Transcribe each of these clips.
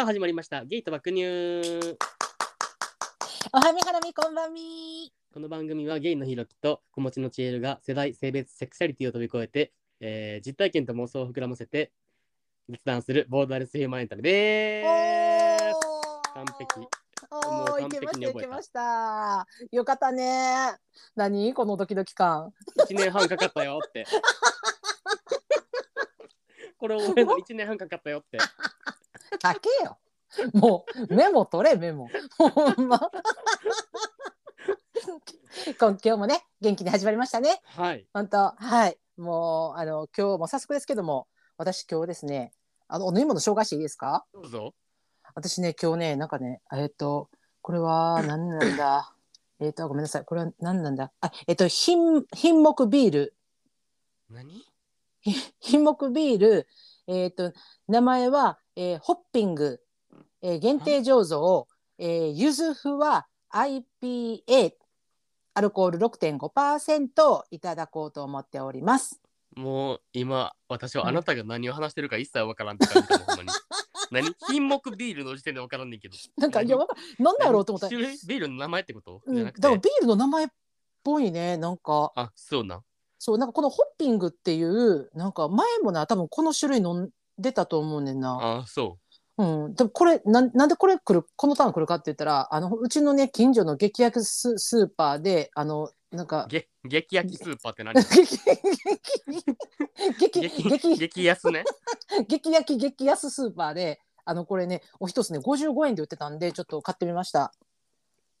さあ始まりました。ゲイと爆乳。おはみはらみこんばんみ。この番組はゲイのひろきと子持ちのちえるが世代性別セクシャリティを飛び越えて、えー実体験と妄想を膨らませて実談するボーダーレスヒューマンエンタメでーす。完璧。もうおーい完けましたいけました。よかったね。何？このドキドキ感。1年半かかったよって。これを覚えるのに1年半かかったよってかけよ。もうメモ取れメモ。ほんま。今今日もね元気に始まりましたね。はい。本当はい。もうあの今日も早速ですけども私今日ですねあのお飲み物紹介していいですか？どうぞ。私ね今日ねなんかねえっ、とこれは何なんだ？えっとごめんなさい。これは何なんだ？あえっ、と品品目ビール。何？ひ 品目ビール。えっ、と名前は、えーホッピング、えー限定醸造、えー、ゆずふわ IPA アルコール6.5%いただこうと思っております。もう今私はあなたが何を話してるか一切わからんって感じかもほんまに。何？品目ビールの時点でわからんねんけど。なんかいやわかなんだろうと思った。ら、種類？ビールの名前ってこと？うん、だからビールの名前っぽいねなんか。あそうなん。そうなんかこのホッピングっていうなんか前もな多分この種類飲んでたと思うねんな。あそう。ん、でもこれなんなんでこれ来るこのターン来るかって言ったらあのうちのね近所の激安ススーパーであのなんか激焼きスーパーって何？激激激激激安ね？激焼き激安スーパーであのこれねお一つね55円で売ってたんでちょっと買ってみました。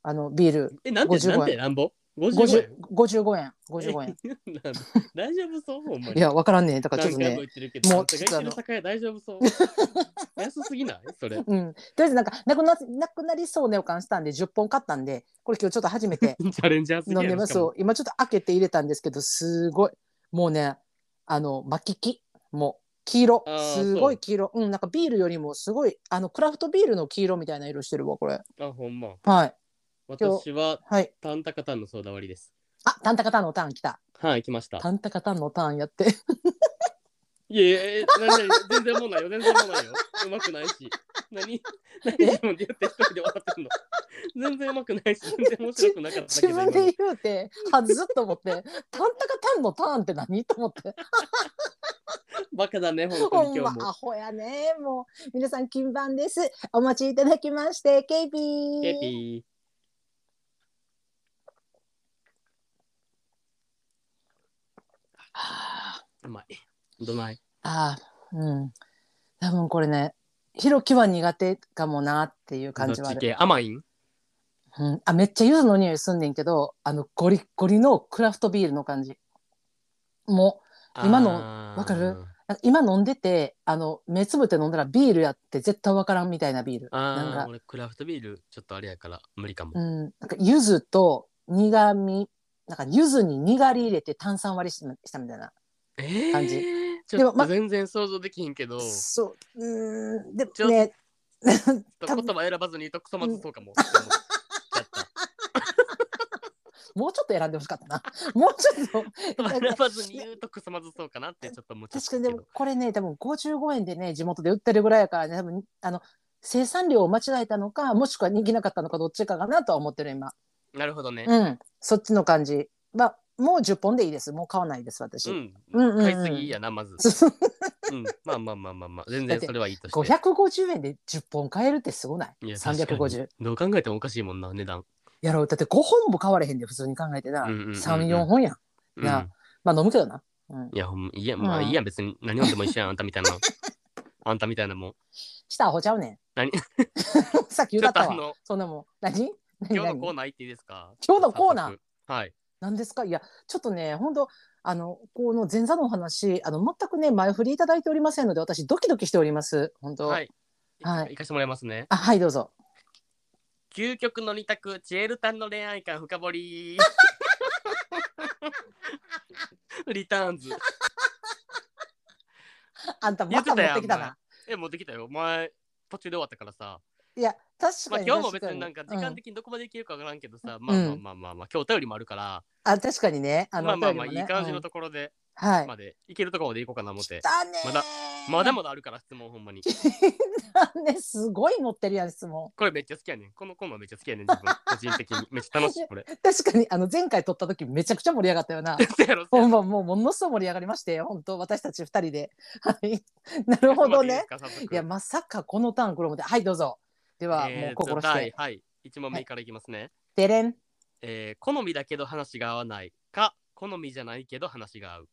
あのビール。えなんで55円。なんでなんぼ？?55 円。50 55円。55円。なん大丈夫そう？ほんまに。いやわからんねだからちょっと何回もね言ってるけどもうちょっとあの。大丈夫そう？安すぎない？それ。うん、とりあえずなんかなくななくなりそうな予感したんで10本買ったんでこれ今日ちょっと初めて チャレンジャーすぎ飲んでやろしかも。ますそう。今ちょっと開けて入れたんですけどすごい。もうねあの巻き木。もう黄色。あーすごい黄色。うんなんかビールよりもすごいあのクラフトビールの黄色みたいな色してるわこれ。あほんま。はい私ははい。タンタカタンのソーダ割りです。あタンタカタンのターン来た。はい来ました。タンタカタンのターンやって。いやいやいや何々全然もうないよ全然もうないよ。うまくないし。何何自分で言って一人で笑ってんの。全然うまくないし全然面白くなかった自けど今分で言うてはずっと思ってタンタカタンのターンって何と思って。バカだね本当ほんまに今日も。アホやねもう。皆さん金番です。お待ちいただきましてケイピー。ケピはあまい。どない。あーうん。多分これねひろきは苦手かもなっていう感じはある、甘い？んうん、あめっちゃ柚子の匂いすんねんけどあのゴリッゴリのクラフトビールの感じ。も今のわかる？今飲んでてあの目つぶって飲んだらビールやって絶対わからんみたいなビール。なんか。俺クラフトビールちょっとあれやから無理かも、うん、なんか柚子と苦味なんか柚子ににがり入れて炭酸割りしたしたみたいな。えー、感じ。ちでもま全然想像できひんけど、そう。うーん。でちょっとね。言葉選ばずに言うとクソまずそうかも。もうちょっと選んでほしかったな。もうちょっと。選ばずに言うとクソまずそうかなってちょっと思っち確かにで。もこれね多分55円でね地元で売ってるぐらいやからね多分あの生産量を間違えたのかもしくは人気なかったのかどっちかかなとは思ってる今なるほどね。うん。そっちの感じ。まあもう10本でいいです。もう買わないです私、うん。うんうんうん。買いすぎやな、まず。う。ん。まあまあまあまあまあ。全然それはいいとして。550円で10本買えるってすごない？いや確かに。350どう考えてもおかしいもんな、値段。やろう。だって5本も買われへんで普通に考えてな、うんうんうんうん。34本やん。うん。な。まあ飲むけどな、うん、いや、ほんまいや、まあうんいいや、別に。何飲んでも一緒やん、あんたみたいな。あんたみたいなもん。したアホちゃうねん。何？さっきちょ言ったわ。っとあの、そんなもん。何何？今日のコー何ナー行っていいですか？今日のコーナー？はい。何ですか？いやちょっとね本当あのこの前座のお話あの全くね前振りいただいておりませんので私ドキドキしております本当はい。はい行かしてもらいますね。あはいどうぞ究極の二択、チエルタンの恋愛観深掘り。リターンズ。あんたまた持ってきたなえ、持ってきたよ。お前、途中で終わったからさ。いや確まあかに今日も別になんか時間的にどこまでいけるかわからんけどさ、まあまあまあまあまあ、今日お便りもあるから、うんあ確かにねあのまあまあまあいい感じのうんところで、はい。までいけるところまでいこうかな思ってまだまだまだあるから質問ほんまに。ね、すごい持ってるやん質問。これめっちゃ好きやねん。このコーナーめっちゃ好きやねん。自分 個人的に。めっちゃ楽しいこれ。確かにあの前回撮った時めちゃくちゃ盛り上がったよな。ほんまもうものすごい盛り上がりまして本当私たち二人で。はい。なるほどね。。いやまさかこのターン来るもはいどうぞ。では、もう心して。第はい。1問目からいきますね。でれん。えー好みだけど話が合わないか、好みじゃないけど話が合う。も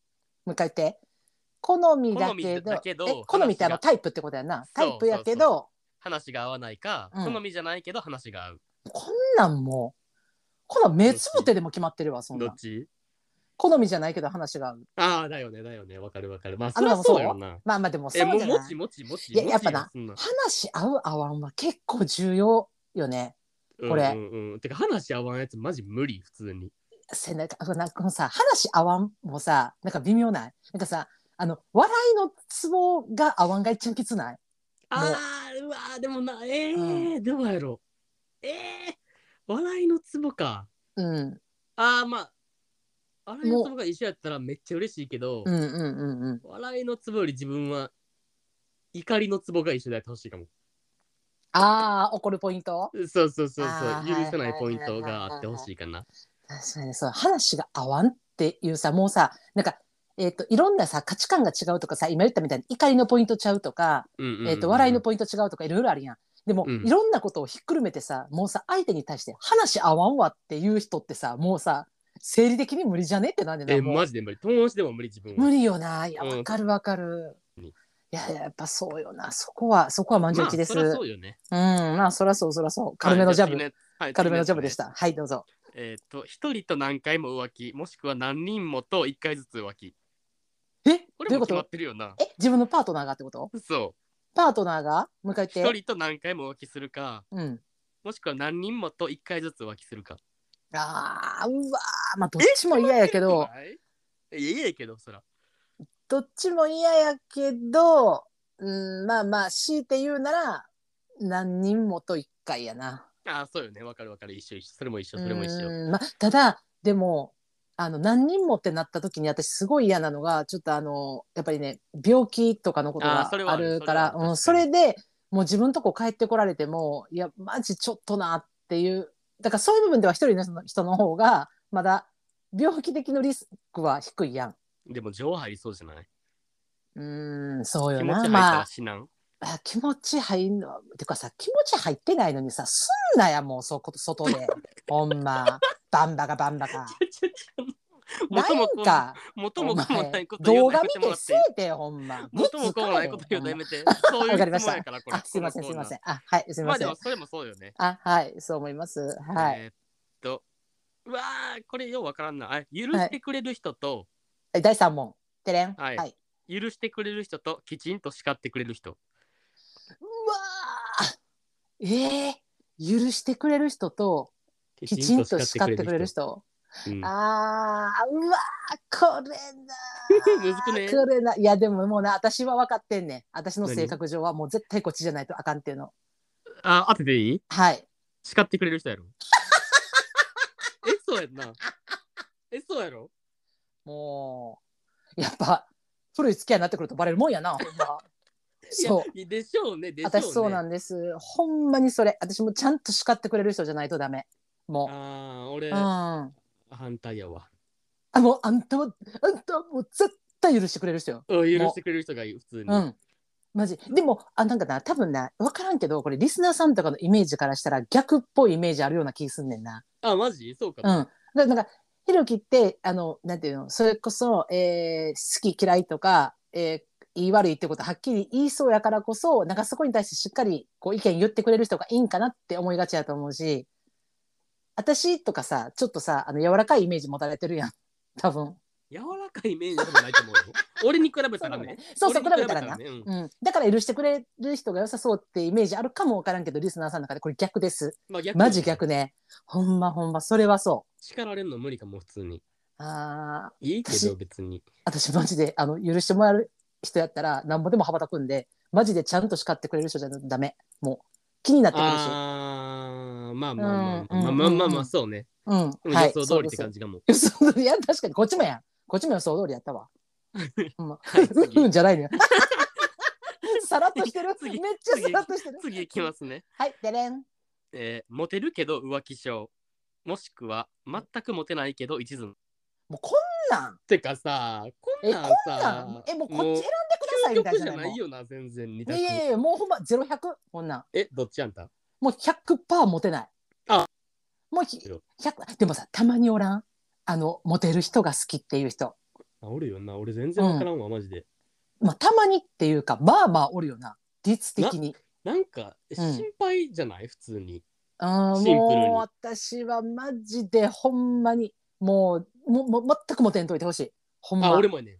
う一回言って。好みだけどだけどえ好みってあのタイプってことやな。タそうイプやけど話が合わないか、うん好みじゃないけど話が合う。こんなんもうこんなん目つぶってでも決まってるわそんなんどっ。ち？好みじゃないけど話が合う。ああ、だよね、だよね。わかるわかる。まあ、あそりゃそうよな。まあまあでもそうじゃない？もちもちもち。いややっぱな話合う合わんは結構重要よね。これうんうんうん。てか、話合わんやつマジ無理、普通に。せなんかなんかさ話合わんもさなんか微妙ない？なんかさあの笑いのツボが合わんが一番きつない？ああ、うわーでもな、えー、どうやろう。えー、笑いのツボか。うんああ、まあ、笑いのツボが一緒やったらめっちゃ嬉しいけど、うんうんうんうん笑いのツボより自分は怒りのツボが一緒でやってほしいかも。ああ怒るポイント？そうそうそうそうあ。ー許せないポイントがあってほしいかな。確かにそう話が合わんっていうさもうさなんかえっ、といろんなさ価値観が違うとかさ今言ったみたいに怒りのポイントちゃうとか、うんえっと笑いのポイント違うとかいろいろあるやん。でも、うんいろんなことをひっくるめてさもうさ相手に対して話合わんわっていう人ってさもうさ生理的に無理じゃね？ってなんでなえ、マジで無理。友達でも無理、自分は。無理よな。いやうんわかるわかる、うん。いややっぱそうよな。そこはそこは満場一致です、まあ、そうよね。うん。まあそらそうそらそう。軽めのジャブ、はいね。はい軽めのジャブでし。次たはいどうぞ。ねえっ、と、一人と何回も浮気、もしくは何人もと一回ずつ浮気。え？こどういうこと？れも決まってるよな。え？自分のパートナーがってこと？そパートナーが？もう一回う。言って。一人と何回も浮気するか、うん。もしくは何人もと一回ずつ浮気するか。あーうわーまあどっちも嫌やけどえ、いや、いやけど、そら。どっちも嫌やけどうんまあまあ強いて言うなら何人もと一回やなああ、そうよね。わかるわかる。一緒一緒。それも一緒、それも一緒。うんまあ、ただでもあの何人もってなった時に私すごい嫌なのがちょっとあのやっぱりね病気とかのことがあーそれはああるるからそれはあるうんそれでもう自分とこ帰ってこられてもいやマジちょっとなっていうだからそういう部分では一人の人の方がまだ病気的のリスクは低いやん。でも、情入りそうじゃない？うーんそうよ気持ち入ったなまあら死なん？あ気持ち入んのてかさ気持ち入ってないのにさすんなやもうそこ外で ほんまバンバカバンバカ。な元もんか元も子もないこと動言うの画見てやめてもらっていえてほんま。元も子もないこと言うのやめて。そういうわかりましたやから、これ。あすいませんすいません。ん。あはいすいませんまあでも、。それもそうよね。あはいそう思います。はい。えーっと、うわー、これようわからんな。あ許してくれる人と、はい第三問。てれん。はいはい。許してくれる人と、きちんと叱ってくれる人。うわーえー、許してくれる人ときちんと叱ってくれる。人。うんあーうわーこれな ね？これないやでももうな私は分かってんねん私の性格上はもう絶対こっちじゃないとあかんっていうのあ、当てていい？はい叱ってくれる人やろ。え、そうやんな。え、そうやろ？もうやっぱ古い付き合いになってくるとバレるもんやなほんま。そう。でしょうね、でしょうね。私そうなんです。ほんまにそれ。私もちゃんと叱ってくれる人じゃないとダメ。もああ、俺、ううん。あ反対やわ。もうあんたはあんたはもう絶対許してくれる人よ。うん許してくれる人がいい、普通に。うんマジでもあなんかな多分な分からんけどこれリスナーさんとかのイメージからしたら逆っぽいイメージあるような気すんねんなあ、マジ？そうかうん。だからなんか、ひろきって、あの、なんていうの、それこそ、えー好き嫌いとか、えー言い悪いってことはっきり言いそうやからこそ、なんかそこに対してしっかりこう意見言ってくれる人がいいんかなって思いがちやと思うし、私とかさ、ちょっとさ、あの柔らかいイメージ持たれてるやん。多分。柔らかいイメージでもないと思うよ。俺に比べたらね。そうそう、比べたらな。ねうんうん、だから許してくれる人が良さそうってイメージあるかもわからんけど、リスナーさんの中でこれ逆です。まあ逆マジ逆ね。ほんまほんま、それはそう。叱られるの無理かも、普通に。あーいいけど、別に。私マジであの許してもらえる人やったらなんぼでも羽ばたくんでマジでちゃんと叱ってくれる人じゃダメもう気になってくるしああまあまあまあうんまあまあまあそうね。うん予想通りって感じかも。予想通りいや確かにこっちもやんこっちも予想通りやったわほんまうんじゃないのよ。さらっとしてる。め次っちゃさらっとしてる。次いきますね。はい、でれん。えーモテるけど浮気症。もしくは全くモテないけど一途。もうこんなん。てかさ、こんえ、なんこんなさん？、え、もうこっち選んでくださいみたい究極じゃなもう。ないよな、全然二い択。やいやいや、もうほんまゼロ百こんなん。え、どっちあんたもう100%モテない。あもうひ100でもさ、たまにおらん？あの、モテる人が好きっていう人。あ、おるよな。俺全然わからんわ、マジで。まあ、たまにっていうか、まあまあおるよな。率的に。なんか、心配じゃない、普通に。あーシンプルにもう私はマジでほんまにもうもも全くモテんといてほしい。ほんま。あ、俺もやねん。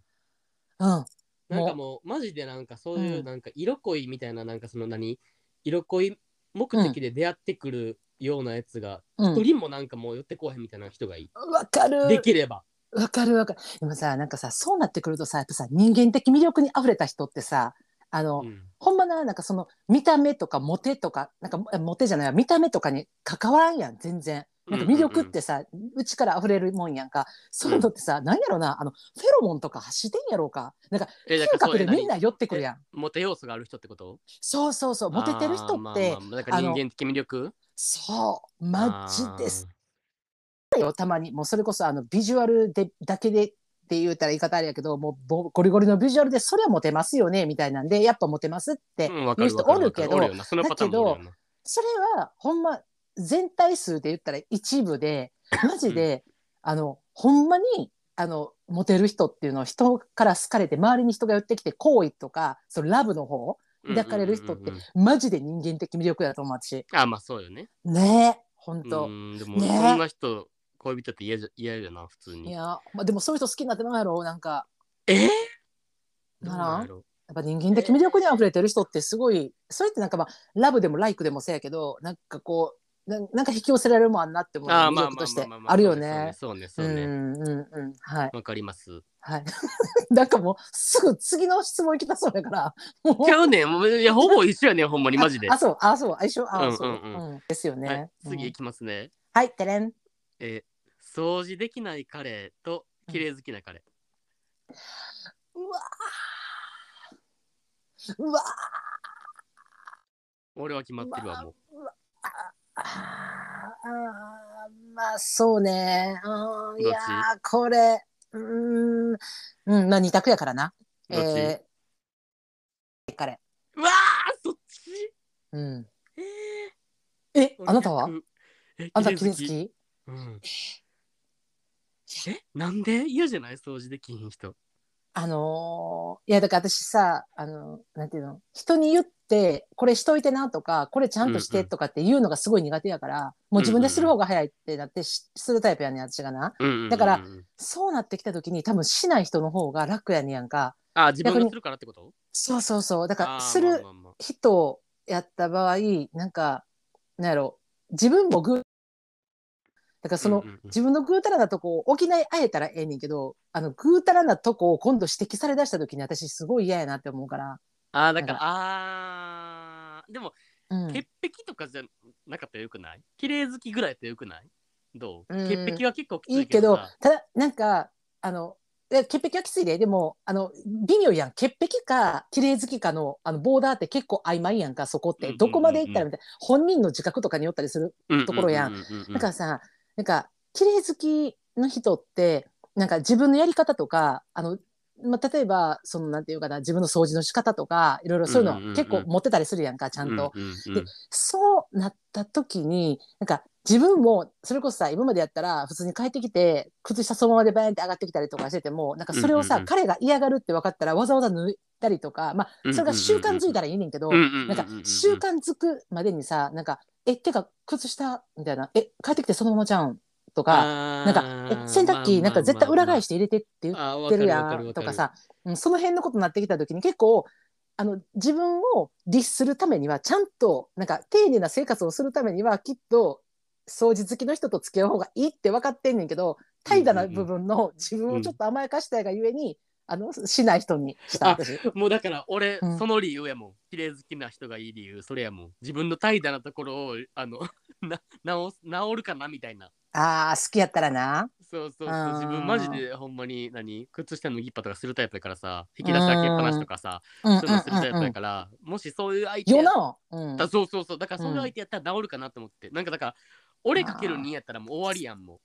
うん。なんかもう、マジでなんかそういうう、んなんか色恋みたいな、なんかその何？色恋目的で出会ってくるようなやつが、うん一人もなんかもう寄ってこうへんみたいな人がいい。わかる。できれば。わかるわかる。でもさ、なんかさ、そうなってくるとさ、やっぱさ、人間的魅力に溢れた人ってさ、あの、うんほんまな、なんかその、見た目とかモテとか、なんか、えモテじゃないわ見た目とかに関わらんやん、全然。なんか魅力ってさ、うちから溢れるもんやんか。そういうのってさ、なんやろな、あの、フェロモンとか走ってんやろうか。なんか、嗅覚でみんな寄ってくるやん。モテ要素がある人ってこと？そうそうそう、モテてる人って、まあまあなんか人間的魅力？そう、マジです。たまに。もうそれこそ、あの、ビジュアルで、だけでって言うたら言い方あれやけど、もうボゴリゴリのビジュアルで、それはモテますよね、みたいなんで、やっぱモテますってーう人おるけどわかおるよな。そのパターンもおるよな。それは、ほんま、全体数で言ったら一部で、マジで、あの、ほんまに、あの、モテる人っていうのは人から好かれて、周りに人が寄ってきて、好意とか、そのラブの方、抱かれる人ってマジで人間的魅力だと思うし。あ、まあそうよね。ねえ、ほんうと。ん、でも、ねそんな人、恋人って嫌じゃ嫌やな、普通に。いや、まあ、でもそういう人好きになってなんやろなんか、え？ーならやっぱ人間的魅力に溢れてる人ってすごい、それってなんかまあ、ラブでもライクでもそうやけど、なんかこう、ななんか引き寄せられるもんなって思う魅力としてまあるよね。そうね、うそうね。そうねんうんうん。はい。わかります。はい。なんかもう、すぐ次の質問いきたそうやから。ちゃうねん。もういや、ほぼ一緒やねん、ほんまに、マジで。あ、そう、あ、そう、相性、あ、うんそう、うんうんうんですよね。はい、次うんいきますね。はい、てれん。えー掃除できない彼と綺麗好きな彼。うわーうわ俺は決まってるわ、もう。まあ、そうね。うん、いやー、これ、うーん、うん、まあ、二択やからな。どっち？えー、彼。うわー、そっち？うん。ええ、ー、あなたは？あなた綺麗好き？きうん。え、なんで？嫌じゃない？掃除できひん人。あのーいや、だから私さ、あのなんていうの、人に言って、これしといてなとか、これちゃんとしてとかっていうのがすごい苦手やから、もう自分でする方が早いってなってし、するタイプやねん、私がな。うんうんうんうんだから、そうなってきた時に多分しない人の方が楽やねんやんか。あ、自分がするからってこと？そうそうそう。だから、する人やった場合、なんか、なんやろ、自分もぐ、だからその、うんうんうん自分のぐうたらなとこを補い合えたらええねんけど、あの、ぐうたらなとこを今度指摘されだした時に私すごい嫌やなって思うから。あーだからあーでも、うん。潔癖とかじゃなかったらよくない？綺麗好きぐらいやったらよくない？どう？うん潔癖は結構きついけどただ、なんか、あの、いや潔癖はきついで、でも、あの、微妙やん。潔癖か、綺麗好きかの、あの、ボーダーって結構曖昧やんか、そこって。どこまでいったらみたいな。本人の自覚とかによったりする。ところやんだからさ、なんか、綺麗好きの人って、なんか自分のやり方とか、あの、まあ、例えば、その、なんていうかな、自分の掃除の仕方とか、いろいろそういうの結構持ってたりするやんか、ちゃんと。でそうなった時に、なんか自分も、それこそさ、今までやったら、普通に帰ってきて、靴下そのままでバーンって上がってきたりとかしてても、なんかそれをさ、彼が嫌がるって分かったら、わざわざ脱いだりとか、まあ、それが習慣づいたらいいねんけど、なんか習慣づくまでにさ、なんか、え、てか、靴下みたいな、え、帰ってきてそのままじゃんとか、なんか、え、洗濯機なんか絶対裏返して入れてって言ってるやんとかさ、うん、その辺のことになってきた時に結構あの自分を律するためにはちゃんとなんか丁寧な生活をするためにはきっと掃除好きの人と付き合う方がいいって分かってんねんけど怠惰な部分の自分をちょっと甘やかしたいがゆえに、あのしない人にした。もうだから俺、うん。その理由やもん。綺麗好きな人がいい理由それやもん。自分の怠惰なところをあの な直す直るかなみたいなああ好きやったらな。そうそうそう。自分マジでほんまに何？靴下脱ぎっぱとかするタイプやからさ引き出し開けっぱなしとかさうん。そういうのするタイプやから、もしそういう相手やっ。たそうそうそう。だからそういう相手やったら治るかなと思って、なんかだから俺かける2やったらもう終わりやんも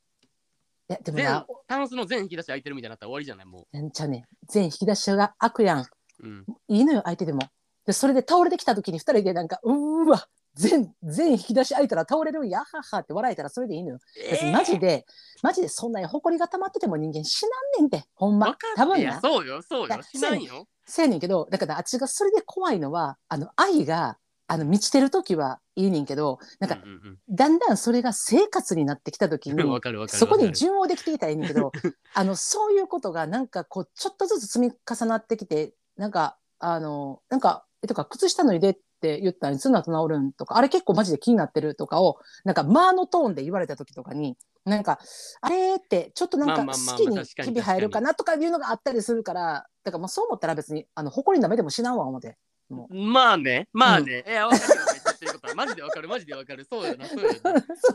いやでもな、タンスの全引き出し開いてるみたいになったら終わりじゃないもなんちゃうねん全引き出しが開くやん。う、うん、いいのよ相手でも。でそれで倒れてきた時に二人でなんかうーわ全全引き出し開いたら倒れるんやははって笑えたらそれでいいのよ。別にマジで、マジでそんなに埃が溜まってても人間死なんねんてほんま。多分な。そうよそうよ。しないよ。せやねんけどだからあっちがそれで怖いのはあの愛があの満ちてる時はいいねんけどなんかうんうんだんだんそれが生活になってきた時うん、にそこに順応できていたらいいねんけど あのそういうことがなんかこうちょっとずつ積み重なってきてなんかあのなんかえとか靴下脱いでって言ったらいつになると治るんとかあれ結構マジで気になってるとかをなんか間のトーンで言われた時とかになんかあれってちょっとなんかまあまあまあ好きに日々入るかなとかいうのがあったりするからだからもうそう思ったら別にあの誇りなめでもしなわ思って。まあねまあね、いや分かるよめっちゃ言ってることはマジで分かる。マジで分かるそうやなそうやな。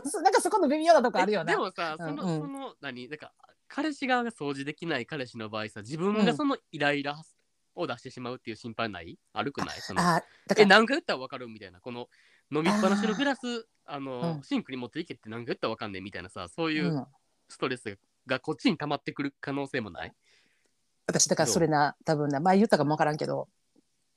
そなんかそこの微妙なとこあるよな。えでもさ、うんその、うん。その、何、なんか、彼氏側が掃除できない彼氏の場合さ、自分がそのイライラを出してしまうっていう心配ない？悪くない？そのあだかえ、ら何回言ったら分かるみたいな、この飲みっぱなしのグラス、あの、うん。シンクに持っていけって何回言ったら分かんねえみたいなさ、そういううん。ストレスがこっちに溜まってくる可能性もない？私だからそれな多分な前言ったかもわからんけど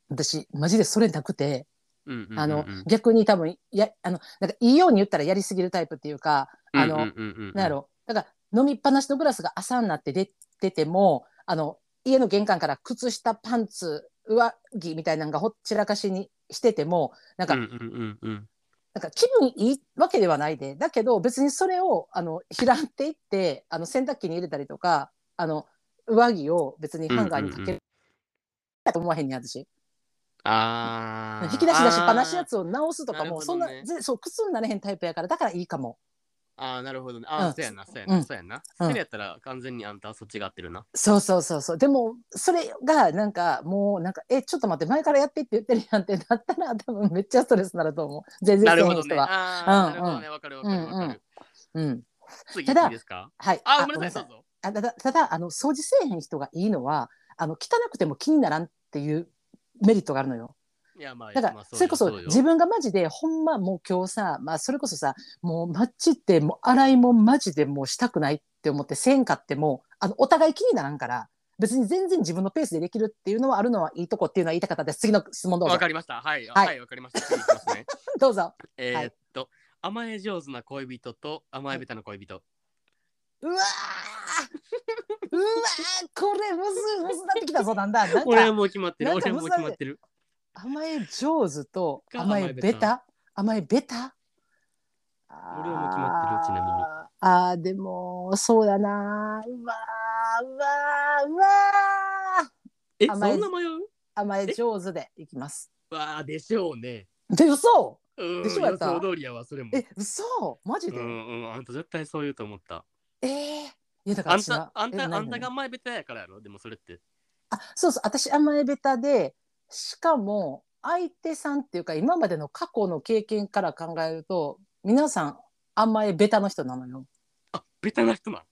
私マジでそれなくて、うんうんうんうん。あの逆に多分やあのなんかいいように言ったらやりすぎるタイプっていうかあの、うんうんうんうんなんやろ。だから飲みっぱなしのグラスが朝になって出ててもあの家の玄関から靴下パンツ上着みたいなのがほっちらかしにしててもなんか,、うんうんうんうん。なんか気分いいわけではないでだけど別にそれをあの拾っていってあの洗濯機に入れたりとかあの上着を別にハンガーにかける、うんうんと思わへんねん私。あー。引き出し出しっぱなしやつを直すとかもそんな、そう靴になれへんタイプやからだからいいかもあーなるほどね。あー、うん。そうやなそうやな、うん。そうやな、うん。それやったら完全にあんたはそっちが合ってるな。そうそうそうそう。でもそれがなんかもうなんかえちょっと待って前からやってって言ってるやんってなったら多分めっちゃストレスになると思う。全然なる人は、ああ、うんなるほどね。わかるわかるわかる。うん次ただいいですか？はい。あ、ごめんなさい、ごどうぞ。あただただあの掃除せえへん人がいいのはあの汚くても気にならんっていうメリットがあるのよいや、まあ、だから、まあそれこそ自分がマジでほんまもう今日さ、まあ、それこそさもうマッチってもう洗いもマジでもうしたくないって思ってせんかってもあのお互い気にならんから別に全然自分のペースでできるっていうのはあるのはいいとこっていうのは言いたかったです次の質問どうぞわかりました。はい、はいはい、わかりました。次いきますね。どうぞえーっと、甘え上手な恋人と甘え下手な恋人。うわーうわーこれむずむずなってきたぞだんだんなん俺はかもう決まってる。俺はもう決まってる。甘え上手とか甘えベタ？甘えベタ。俺はもう決まってるちなみに。あーあーでもそうだな。うわーうわーうわー。え、そんな迷う？甘え上手でいきます。わあ、でしょうね。で嘘！うん、でしょやった？予想通りやわ、それも。え嘘？マジで、うんうん、あんた絶対そう言うと思った。えー、いやだからあんた、あんた、あんたが甘え下手やからやろでもそれって。あそうそう私甘えベタでしかも相手さんっていうか今までの過去の経験から考えると皆さん甘えベタの人なのよ。あ、ベタな人な。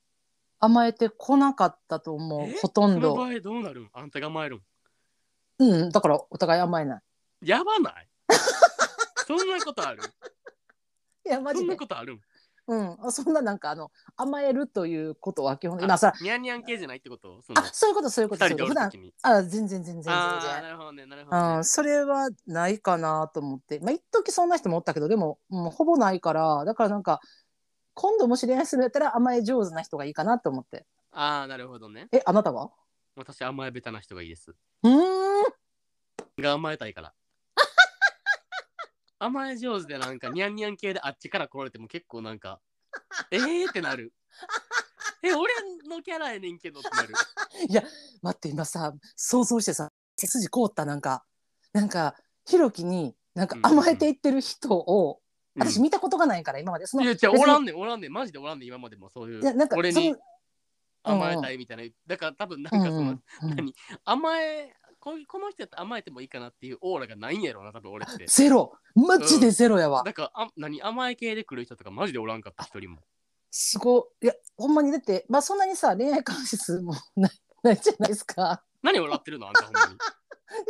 甘えてこなかったと思うえ？ほとんど。その場合どうなる？んあんたが甘えるんうんだからお互い甘えない。やばない？そんなことある？いやマそんなことある？んうんあそんななんかあの甘えるということは基本今さニャンニャン系じゃないってこと？そのあそういうことそういうこと二人でお普段。あ全然全然全然なるほどね、なるほどねうん、。それはないかなと思ってまあ一時そんな人もおったけどでももうほぼないからだからなんか今度もし恋愛するんやったら甘え上手な人がいいかなと思ってああ、なるほどね。えあなたは？私、甘えベタな人がいいです。うーんが甘えたいから。甘え上手でなんかニャンニャン系であっちから来られても結構なんか、えーってなる。え、俺のキャラやねんけどってなる。待って今さ想像してさ背筋凍ったなんかなんかひろきになんか甘えていってる人を、私うん見たことがないから今までそのいや、じゃおらんねん、おらんねん、マジでおらんねん、今までもそういう。いやなんか俺に甘えたいみたいな。だから多分なんかその、うんうんうん何？甘えこういうこの人やったら甘えてもいいかなっていうオーラがないんやろな、多分俺って。ゼロマジでゼロやわ、だからあ何甘え系で来る人とかマジでおらんかった一人も。すごいいやほんまにだってまあそんなにさ恋愛関数もないないじゃないですか。何笑ってるのあんたほんまに。い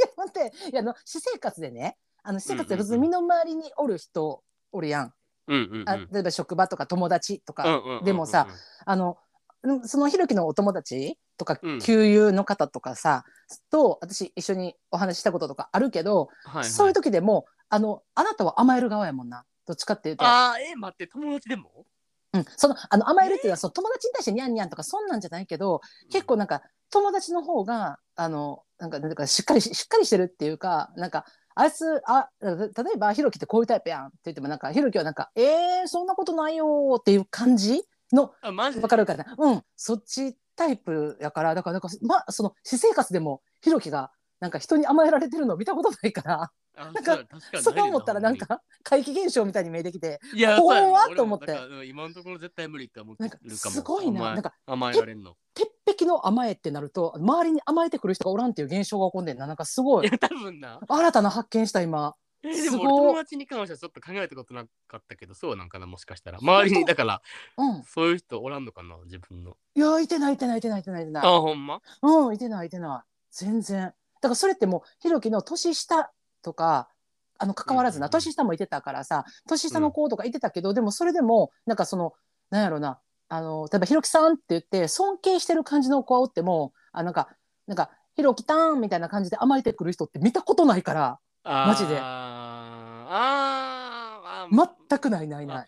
や待っていやあの私生活でねあの私生活で普通身の回りにおる人おるやん。うんうんうん。あ例えば職場とか友達とか、うんうんうんうんでもさ、あのうんそのひろきのお友達とか、うん。旧友の方とかさと私一緒にお話ししたこととかあるけど、はいはい、そういう時でもあのあなたは甘える側やもんな。どっちかっていうと、ああ、え、待って、友達でも？うん、そのあの甘えるっていうのはその友達に対してニャンニャンとかそんなんじゃないけど結構なんか友達の方があのなんかなんかしっかりししっかりしてるっていうかなんかあいつあ例えばひろきってこういうタイプやんって言ってもなんかひろきはなんかえー、そんなことないよーっていう感じのあ、マジで？わかるかなうん。そっちタイプやからだからなんかまあその私生活でもひろきがなんか人に甘えられてるの見たことないからあなんかそう思ったらなんほか怪奇現象みたいに見えてきていや、怖っと思って今のところ絶対無理って思ってなんかるかも。すごいななんか甘えられんの。鉄壁の甘えってなると周りに甘えてくる人がおらんっていう現象が起こんでんななんかすごいいや、多分な。新たな発見した今えーですも友達に関してはちょっと考えたことなかったけど、そうなんかな、もしかしたら。周りに、だから、うん。そういう人おらんのかな、自分の。いやいてないいてないいてないいてない。いてないあ、ほんま？うんいてないいてない。全然。だからそれってもうひろきの年下とかあの関わらずな、うんうんうん。年下もいてたからさ年下の子とかいてたけど、でもそれでもなんかそのなんやろなあの例えばひろきさんって言って尊敬してる感じの子はおってもあなんかなんかひろきたんみたいな感じで甘えてくる人って見たことないからマジで。あーあー、全くないないない。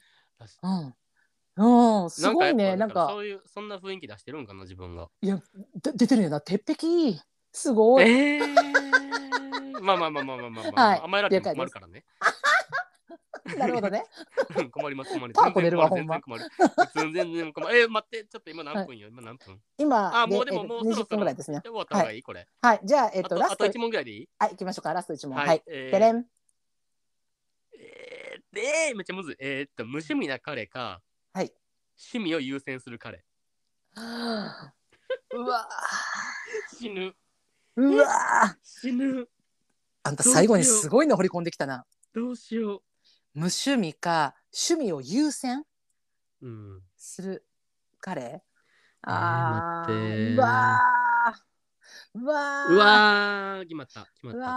うん、うん、すごいねなんかそういう、そんな雰囲気出してるんかな、自分が。いやで出てるよな。鉄壁。すごい。えー、まあまあまあまあまあまあ、まあはい。甘えられても困るからね。なるほどね。うん困ります困ります。パーコ出るわ全然困る。全然困る。えー、待って、ちょっと今何分よ、今何分？今あ、もうでもえもうそろそろ20分ぐらいですね。終わった方がいいこれ。はいじゃあえっとあとあとラスト1問ぐらいでいい？はい行きましょうかラスト一問ははいてれんえー、えーめっちゃむずい。えーっと、無趣味な彼か、はい。趣味を優先する彼。うわ死ぬ。ーうわー死ぬ。あんた最後にすごいの掘り込んできたな。どうしよ無趣味か趣味を優先？う。うん。する彼ーあ待ってーうわーうわーうわー、決まった。決まうった。わ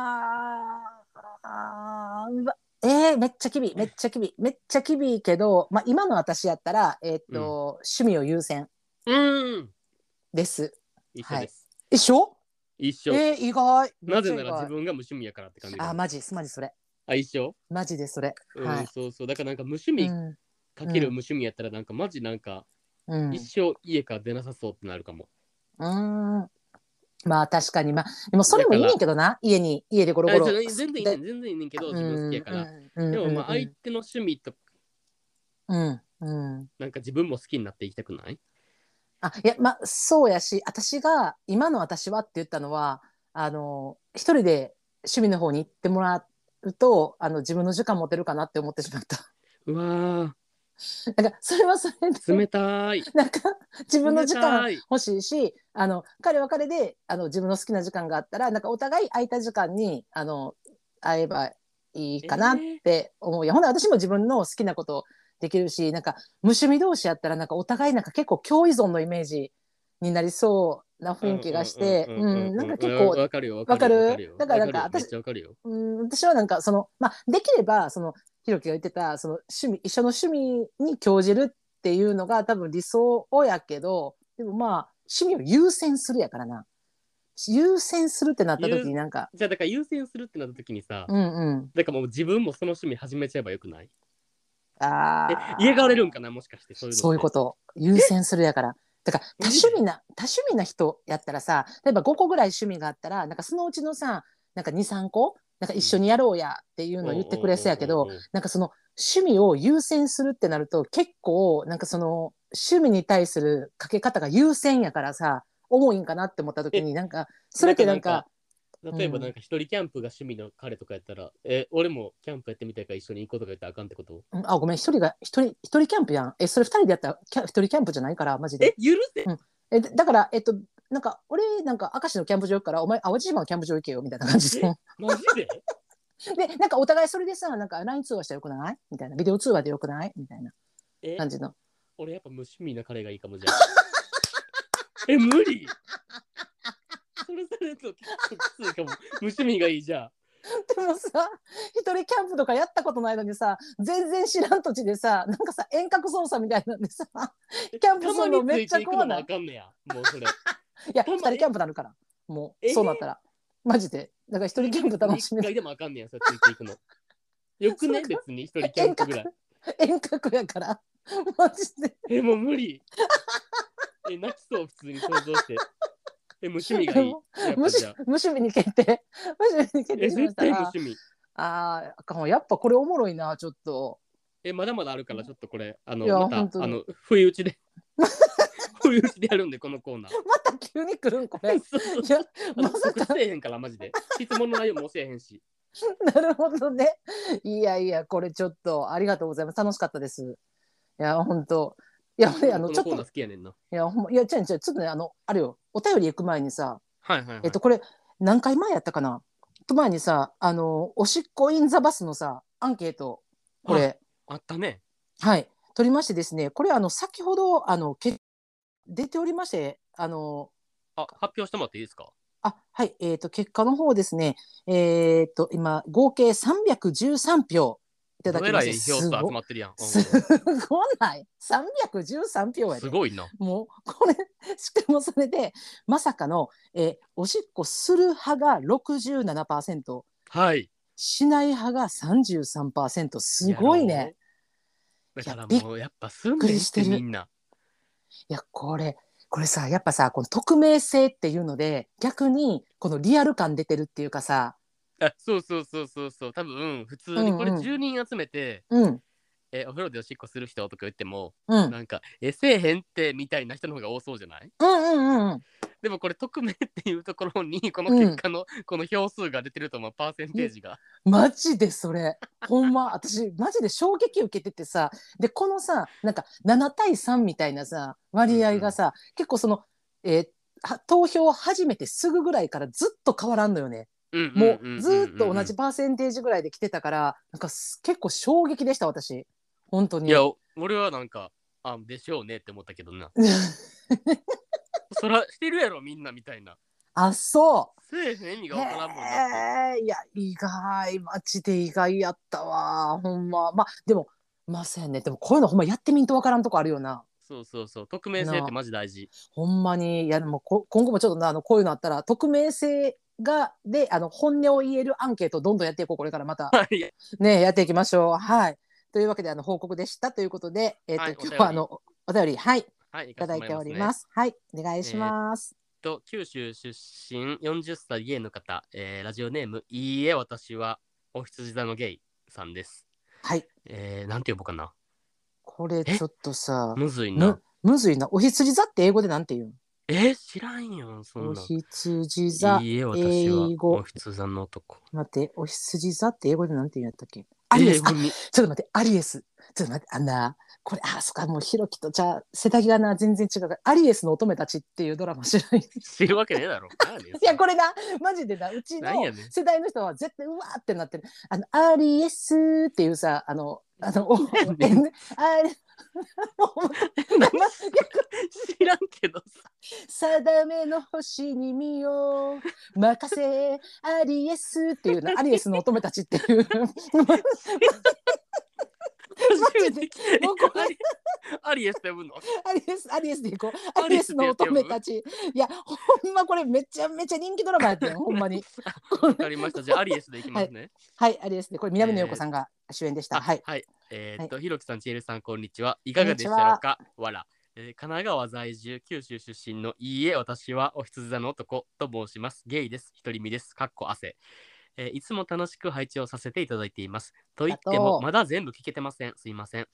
ーあーうわえー、めっちゃきびいめっちゃきびいめっちゃきびいけど、まあ、今の私やったら、えーっと趣味を優先うーん。です。一緒です。一緒？一緒。えー、意外なぜなら自分が無趣味やからって感じ。あマジマジそれあ、一緒マジでそれ、うん、はい。そうそう。だからなんか無趣味うん。かける無趣味やったらなんかマジなんかうん。一生家から出なさそうってなるかも。うーん。まあ確かに。まあでもそれもいいねんけどな。家に家でゴロゴロ。あ全然いいね。ん全然いいねんけど自分好きやから。うん。でもまあうん。相手の趣味とうん。うん。なんか自分も好きになっていきたくない？あいやまあそうやし私が今の私はって言ったのはあの一人で趣味の方に行ってもらうとあの自分の時間持てるかなって思ってしまった。うわなんかそれはそれー、で。冷たい。なんか自分の時間欲しいしあの彼は彼であの自分の好きな時間があったらなんかお互い空いた時間にあの会えばいいかなって思うよ、ほんで私も自分の好きなことできるしなんか無趣味同士やったらなんかお互いなんか結構共依存のイメージになりそうな雰囲気がしてうんなんか結構わかるよ。わかるだからなんか私。うん私はなんかそのまあできればそのひろきが言ってたその趣味一緒の趣味に興じるっていうのが多分理想やけどでもまあ趣味を優先するやからな。優先するってなった時になんかじゃあだから優先するってなった時にさ、うんうん。だからもう自分もその趣味始めちゃえばよくない？あえ嫌がられるんかな？もしかしてそういうそういうこと。優先するやからだから多趣味な多趣味な人やったらさ例えば5個ぐらい趣味があったらなんかそのうちのさなんか23個なんか一緒にやろうやっていうのを言ってくれそうやけど、なんかその趣味を優先するってなると結構なんかその趣味に対するかけ方が優先やからさ重いんかなって思った時になんかそれってなんか例えばなんか一人キャンプが趣味の彼とかやったら、え、俺もキャンプやってみたいから一緒に行こうとか言ったらあかんってこと？うん。あごめん。一人が一人一人キャンプやん。えそれ二人でやったらキャ一人キャンプじゃないからマジえで、許せえだだからえっとなんか俺なんか明石のキャンプ場行くからお前淡路島のキャンプ場行けよみたいな感じで。マジで？でなんかお互いそれでさなんか LINE 通話したらよくない？みたいな。ビデオ通話でよくない？みたいなえ感じの。俺やっぱ無趣味な彼がいいかもじゃあ。え、無理それされると結構きついかも。無趣味がいいじゃん。でもさ一人キャンプとかやったことないのにさ全然知らん土地でさなんかさ遠隔操作みたいなんでさキャンプするのめっちゃ怖ないいかんねや。もうそれ。いや二人キャンプなるからもうえ？ーそうなったらマジでだから一人キャンプ楽しみ一回でもあかんねや、それついていくの。よくね、別に一人キャンプぐらい。遠隔やからマジでえ、もう無理。え、泣きそう、普通に想像して。え、無趣味がいい？無趣。無趣味に決定 無趣味に決え、定しまし絶対無た趣味。あーあかんわやっぱこれおもろいなちょっとえ、まだまだあるから、ちょっとこれ、あの、いやまた、本当にあの、不意打ちで。不意打ちでやるんで、このコーナー。また急に来るんこれい そうそうやあのまさかせえへんから、マジで。質問の内容も教えへんし。なるほどね。いやいや、これちょっとありがとうございます。楽しかったです。いや、本当。いや、俺あの、ちょっと、このコーナー好きやねんな。いや、ほんま、いや、違う違う、ちょっとね、あの、あれよ、お便り行く前にさ、はいはいはい。えっと、これ、何回前やったかな？と前にさ、あの、おしっこインザバスのさ、アンケート、これ、あったね。はい、取りましてですね、これ、あの、先ほど、あの、け出ておりまして、あの、あ、発表してもらっていいですか？あ、はい、えっ、と、結果の方ですね、えっ、と、今、合計313票いただきどえらい票数集すごまってるやん。うんすごない313票やで。すごいな。もうこれしかもそれでまさかの、えーおしっこする派が67%はい。しない派が33%すごいね。だからもうやっぱすんりしてるてみんな。いやこれこれさやっぱさこの匿名性っていうので逆にこのリアル感出てるっていうかさあそうそうそうそうそう。多分普通にこれうんうん。10人集めて、うん。えお風呂でおしっこする人とか言っても、うん。なんかえせえへんってみたいな人の方が多そうじゃない？うんうんうんでもこれ匿名っていうところに この結果の、この票数が出てると思うパーセンテージが。マジでそれ。ほんま私マジで衝撃受けててさ。でこのさなんか7対3みたいなさ割合がさ、結構その、えーは投票を始めてすぐぐらいからずっと変わらんのよね。うんもんんんんうずーっと同じ。パーセンテージぐらいで来てたからなんかす結構衝撃でした私本当にいや俺はなんかあでしょうねって思ったけどな。そらしてるやろみんなみたいな。あそうせえへん意味がわからんもんなって。へえいや意外マジで意外やったわほんままあでもまあそうやねでもこういうのほんまやってみんとわからんとこあるよなそうそうそう。匿名性ってマジ大事。ほんまにいやでもこ今後もちょっとなあのこういうのあったら匿名性がであの本音を言えるアンケートをどんどんやっていこうこれからまた。はい。ねやっていきましょう。はい。というわけであの報告でしたということで、えっとはい今日はあのお便りはい。はい、いいただいております。はいお願いします、と九州出身40歳ゲイの方、えーラジオネームいいえ私はお羊座のゲイさんです。はい。えー、なんて呼ぼうかな。これちょっとさむずいな。む。むずいな。お羊座って英語でなんて言うえー、知らんよそんな。羊座いいえ私は。英語。お羊座の男。待ってお羊座って英語でなんて言うんやったっけ？アリエス。あ英語に。ちょっと待ってアリエス。ちょっと待ってあんなこれあそっかもうひろきとじゃあ世田がな全然違うからアリエスの乙女たちっていうドラマ知らない？知るわけねえだろ。いやこれなマジでなうちのなんやねん。世代の人は絶対うわーってなってる。あのアリエスっていうさあのあのおえねあれ何 知らんけどさ。定めの星に身を任せアリエスっていうな アリエスの乙女たちっていう。初めて聞いた。もうこれ。アリエスって呼ぶの？アリエスアリエスでいこう。アアリエスの乙女たち。いやほんまこれめちゃめちゃ人気ドラマやってん。ほんまに。わかりました。じゃあアリエスでいきますね。はいアリエスで。これ南野陽子さんが主演でした、あはい。はい。えーっと、ひろきさん、ちえるさん、こんにちは。いかがでしたろうか？わら。えー神奈川在住、九州出身のいいえ、私はお羊座の男と申します。ゲイです。独り身です。かっこ汗。えーいつも楽しく配置をさせていただいています。と言っても、まだ全部聞けてません。すいません。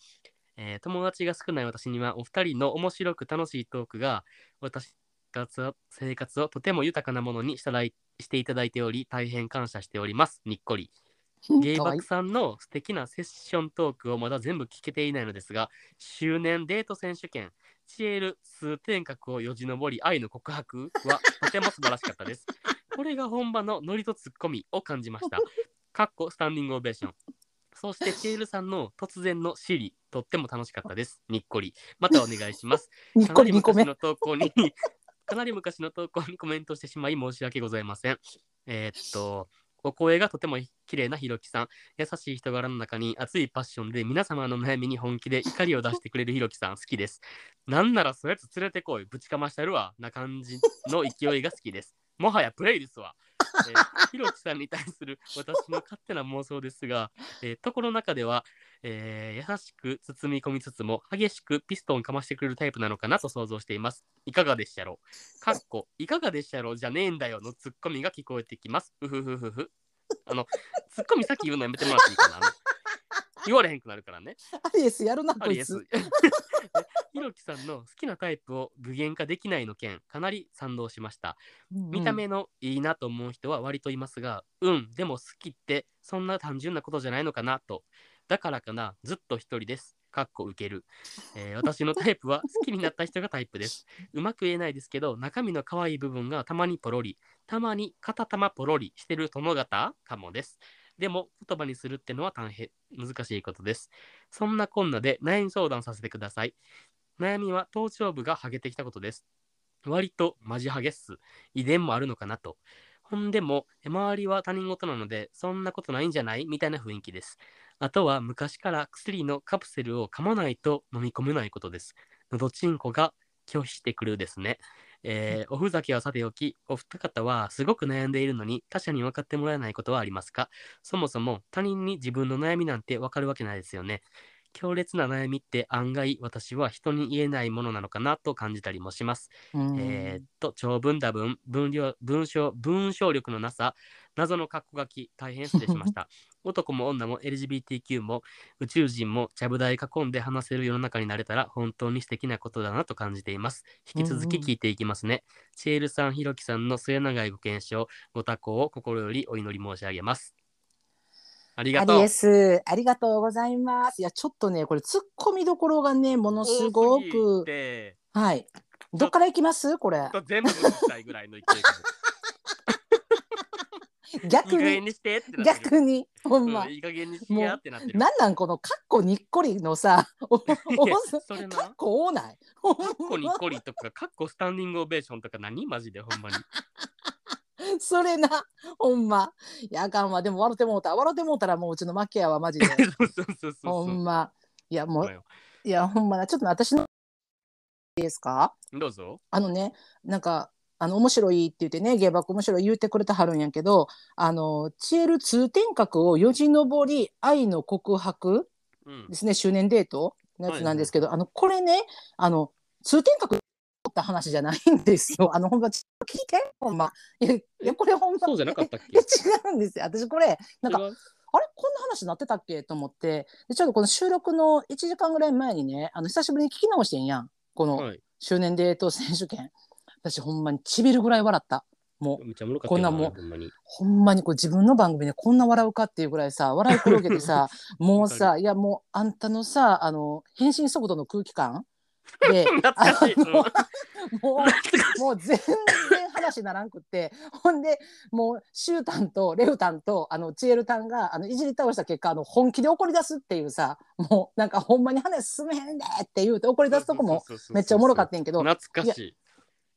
えー友達が少ない私には、お二人の面白く楽しいトークが、私生活を生活をとても豊かなものにしたらいしていただいており、大変感謝しております。にっこり。ゲイバクさんの素敵なセッショントークをまだ全部聞けていないのですが、周年デート選手権、チエル数天閣をよじ登り愛の告白はとても素晴らしかったです。これが本場のノリとツッコミを感じました。かっこスタンディングオベーション。そしてチエルさんの突然のシリ、とっても楽しかったです。にっこり。またお願いします。2かなり個2個目昔の投稿に、かなり昔の投稿にコメントしてしまい申し訳ございません。えーっと、お声がとても綺麗なひろきさん、優しい人柄の中に熱いパッションで皆様の悩みに本気で怒りを出してくれるひろきさん好きです。なんならそうやつ連れてこい、ぶちかましたるわ、な感じの勢いが好きです。もはやプレイですわ。えーひろきさんに対する私の勝手な妄想ですが、えーところの中では、えー優しく包み込みつつも激しくピストンかましてくれるタイプなのかなと想像しています。いかがでしたろうかっこ、いかがでしたろうじゃねえんだよのツッコミが聞こえてきます。ふふふふふ。あの、ツッコミさっき言うのやめてもらっていいかな？言われへんくなるからね。アリエスやるな。ひろきさんの好きなタイプを具現化できないの件、かなり賛同しました。見た目のいいなと思う人は割といますが、うん、でも好きってそんな単純なことじゃないのかなと。だからかな、ずっと一人です。かっこ受ける、えー 私のタイプは好きになった人がタイプです。うまく言えないですけど、中身の可愛い部分がたまにポロリ、たまに片玉ポロリしてる殿方かもです。でも言葉にするってのは大変難しいことです。そんなこんなで悩み相談させてください。悩みは頭頂部がハゲてきたことです。割とマジハゲっす。遺伝もあるのかなと。ほんでも、周りは他人事なので、そんなことないんじゃないみたいな雰囲気です。あとは昔から薬のカプセルを噛まないと飲み込めないことです。のどちんこが拒否してくるですね。えーおふざけはさておき、お二方はすごく悩んでいるのに他者に分かってもらえないことはありますか？そもそも他人に自分の悩みなんて分かるわけないですよね。強烈な悩みって案外私は人に言えないものなのかなと感じたりもします。うんえーっと、長文多文、文量、文章、文章力のなさ、謎の格好書き、大変失礼しました。男も女も LGBTQ も宇宙人もちゃぶ台囲んで話せる世の中になれたら本当に素敵なことだなと感じています。引き続き聞いていきますね。チエールさん、ひろきさんの末永いご健勝、ご多幸を心よりお祈り申し上げます。ありがとう。ありがとうございます。いやちょっとねこれ突っ込みどころがねものすごくて。はい。どっから行きます？これ。全部聞きたいぐらいの勢い逆に。逆に。ほんま。うんいい加減にしやってなってる。なんなんこのかっこにっこりのさお おかっこ多ない？ほんまカッコにっこりとか、カッコスタンディングオベーションとか何マジでほんまに。それな。ほんま。いやあかんわ。でも笑ってもうた。笑ってもうたらもううちのマキアはマジで。そうそうそうそうほ。んま。いやもういやほんまな。ちょっと私のいいですか？どうぞ。あのねなんかあの面白いって言ってね芸爆面白い言うてくれてはるんやけどあのチエル通天閣をよじ登り愛の告白うんで。すね周年デートのやつなんですけど、あのこれねあの通天閣った話じゃないんですよ。あのほんま聞いてほんま。いやいやこれほんまそうじゃなかったっけ？違うんですよ。私これなんかあれこんな話になってたっけ？と思ってでちょっとこの収録の1時間ぐらい前にねあの久しぶりに聞き直してんやんこのはい。周年デート選手権。私ほんまにちびるぐらい笑った。もうめっちゃおもろかったこんなもん。ほんまに。ほんまにこう自分の番組でこんな笑うかっていうぐらいさ笑い転げてさ もうわさいやもうあんたのさあの返信速度の空気感で あのもうもう全然話ならんくって。ほんでもうシュータンとレウタンとあのチエルタンがあのいじり倒した結果あの本気で怒り出すっていうさもうなんかほんまに話進めへんでって言うて怒り出すとこもめっちゃおもろかったんやけど懐かしい。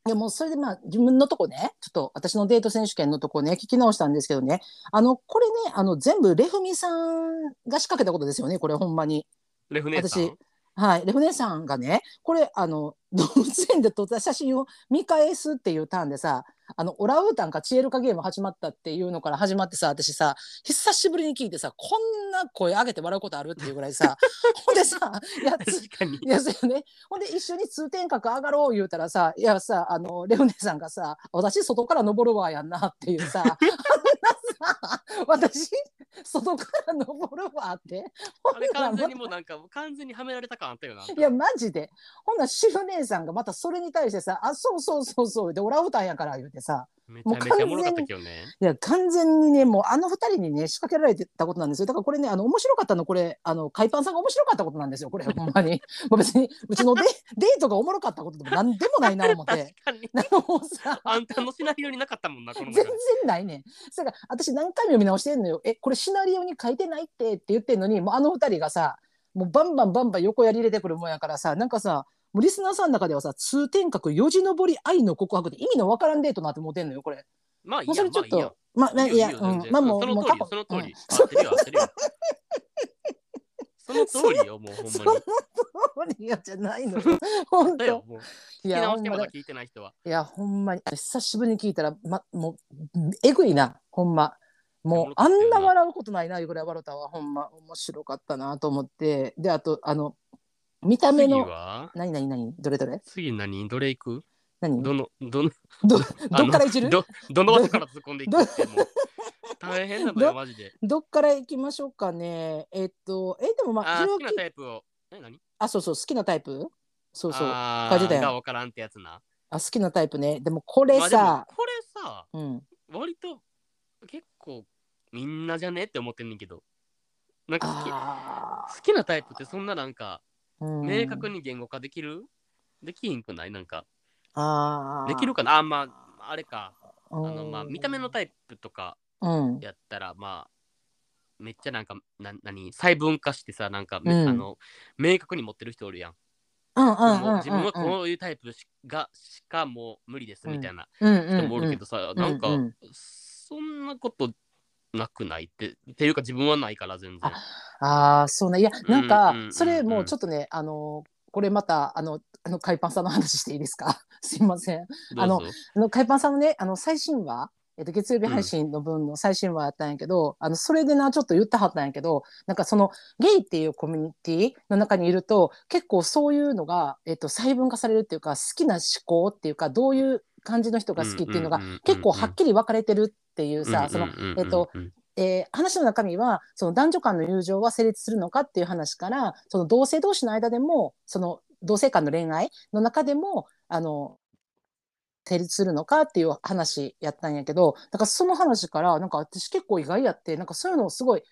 いやもうそれでまあ自分のとこねちょっと私のデート選手権のとこね聞き直したんですけどねあのこれねあの全部レフミさんが仕掛けたことですよねこれほんまに。レフネさん？私。はい、レフネさんがねこれあの 動物園で撮った写真を見返すっていうターンでさあのオランウータンかチエルカゲーム始まったっていうのから始まってさ私さ久しぶりに聞いてさこんな声上げて笑うことあるっていうぐらいさ ほんでさいやつ確かにい。やそうよねほんで一緒に通天閣上がろう言うたらさいやさあのレオネさんがさ私外から登るわやんなっていうさあんなさ 私？外から登るわって。あれ完全にもうなんか完全にはめられた感あったよな。いやマジで。ほんならシル姉さんがまたそれに対してさ「あそうそうそうそう」でオランウータンやから言うてさめちゃめちゃおもろかったけどね。いや完全にねもうあの二人にね仕掛けられてたことなんですよだからこれねあの面白かったのこれあの海パンさんが面白かったことなんですよこれ ほんまにもう別にうちのデ デートがおもろかったことでも何でもないな思っ確て あんたのシナリオになかったもんな、全中然ないねん。それから私何回も読み直してんのよ。えこれシナリオに書いてないってって言ってんのにもうあの二人がさもうバンバンバンバン横やり入れてくるもんやからさなんかさもうリスナーさんの中ではさ通天閣四字登り愛の告白って意味のわからんデートなって思ってんのよこれ。まあいいや、それちょっと。まあまあいやうんまあもうその通りよ、もう過去その通り。うん合ってるよ、合ってるよ。その通りよ、もう ほんそのまに。通りやじゃないのよ。本だよ、当。もう。い聞まだ直してまだ聞いてない人は。いやほんまに久しぶりに聞いたらまもうえぐいなほんま。もうあんな笑うことないなぐらい笑ったわほんま面白かったなと思ってであとあの見た目次のは？何何何？どれどれ？次何？どれ行く？何？どどの、ど の、どっからいじる？ど、どの音から突っ込んでいく？ってもう。大変なのよ、マジで。どっから行きましょうかね。えっとえでもまああー、ひろき好きなタイプを。え、何？あそうそう好きなタイプ？そうそう。ああ書いてたよ。ーがわからんってやつな。好きなタイプね。でもこれまあでもさ、これさ、うん。割と結構みんなじゃね？って思ってんねんけど。なんか好きあ好きなタイプってそんななんか明確に言語化できる？できひんくない？なんか。できるかな？あまああれか。ああのまあ見た目のタイプとかうん。やったらまあめっちゃなんかな何？細分化してさなんか、めうん。あの明確に持ってる人おるやん,、うんうんうんもう自分はうんこういうタイプしがしかもう無理ですみたいなうんうん人もおるけどさ、なんか、うんうん。そんなことなくない？ってっていうか自分はないから全然。ああそうね。いやなんか、うんうんうん。うんそれもうちょっとねあのこれまたあのあの海パンさんの話していいですか？すいません。あのあの海パンさんのねあの最新話えっと、月曜日配信の分の最新話やったんやけど、あのそれでなちょっと言ってはったんやけどなんかそのゲイっていうコミュニティの中にいると結構そういうのが、えっと、細分化されるっていうか好きな思考っていうかどういう感じの人が好きっていうのが結構はっきり分かれてるっていうさ、そのえっとえー話の中身はその男女間の友情は成立するのかっていう話からその同性同士の間でもその同性間の恋愛の中でもあの成立するのかっていう話やったんやけどだからその話からなんか私結構意外やってなんかそういうのをすごい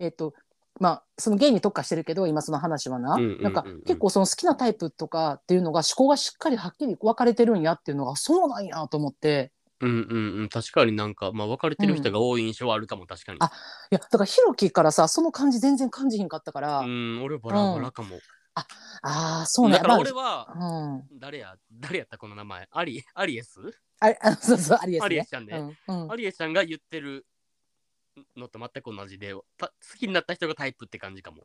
えっ、とまあそのゲイに特化してるけど今その話はな、うんうんうんうん。なんか結構その好きなタイプとかっていうのが思考がしっかりはっきり分かれてるんやっていうのがそうなんやと思って。うんうんうん。確かになんかまあ分かれてる人が多い印象はあるかも確かに。あいやだからヒロキからさその感じ全然感じひんかったから、うん俺バラバラかも。ああそうね。だから俺まはあうん。誰や誰やったこの名前？アリアリエス？あれあそうそうアリエスね。アリエスちゃんね。うんうん。アリエスちゃんが言ってるのと全く同じでた好きになった人がタイプって感じかも。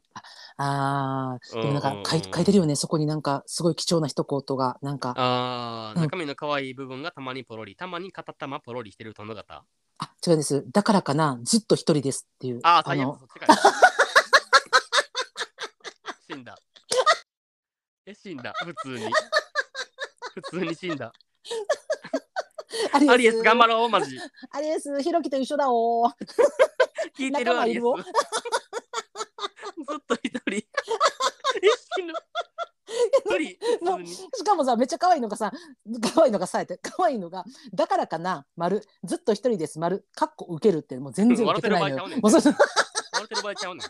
あー。でもなんか書い書いてるよね。そこになんかすごい貴重な一言がなんか。うん。あー中身の可愛い部分がたまにポロリたまに片玉ポロリしてる殿方あ違うんです。だからかな。ずっと一人ですっていう。ああ最悪のそっちかい。死んだ。え死んだ。普通に。普通に死んだ アリエス。頑張ろろうマジ。アリエスヒロキと一緒だおー。聞いてるアリエス。ずっと一人。しかもさめっちゃ可愛いのがさ可愛いのがさえて可愛いのがだからかな丸。ずっと一人です丸。かっこ受けるってもう全然受けてないのよ。笑ってる場合ちゃうねん。笑ってる場合ちゃうねん。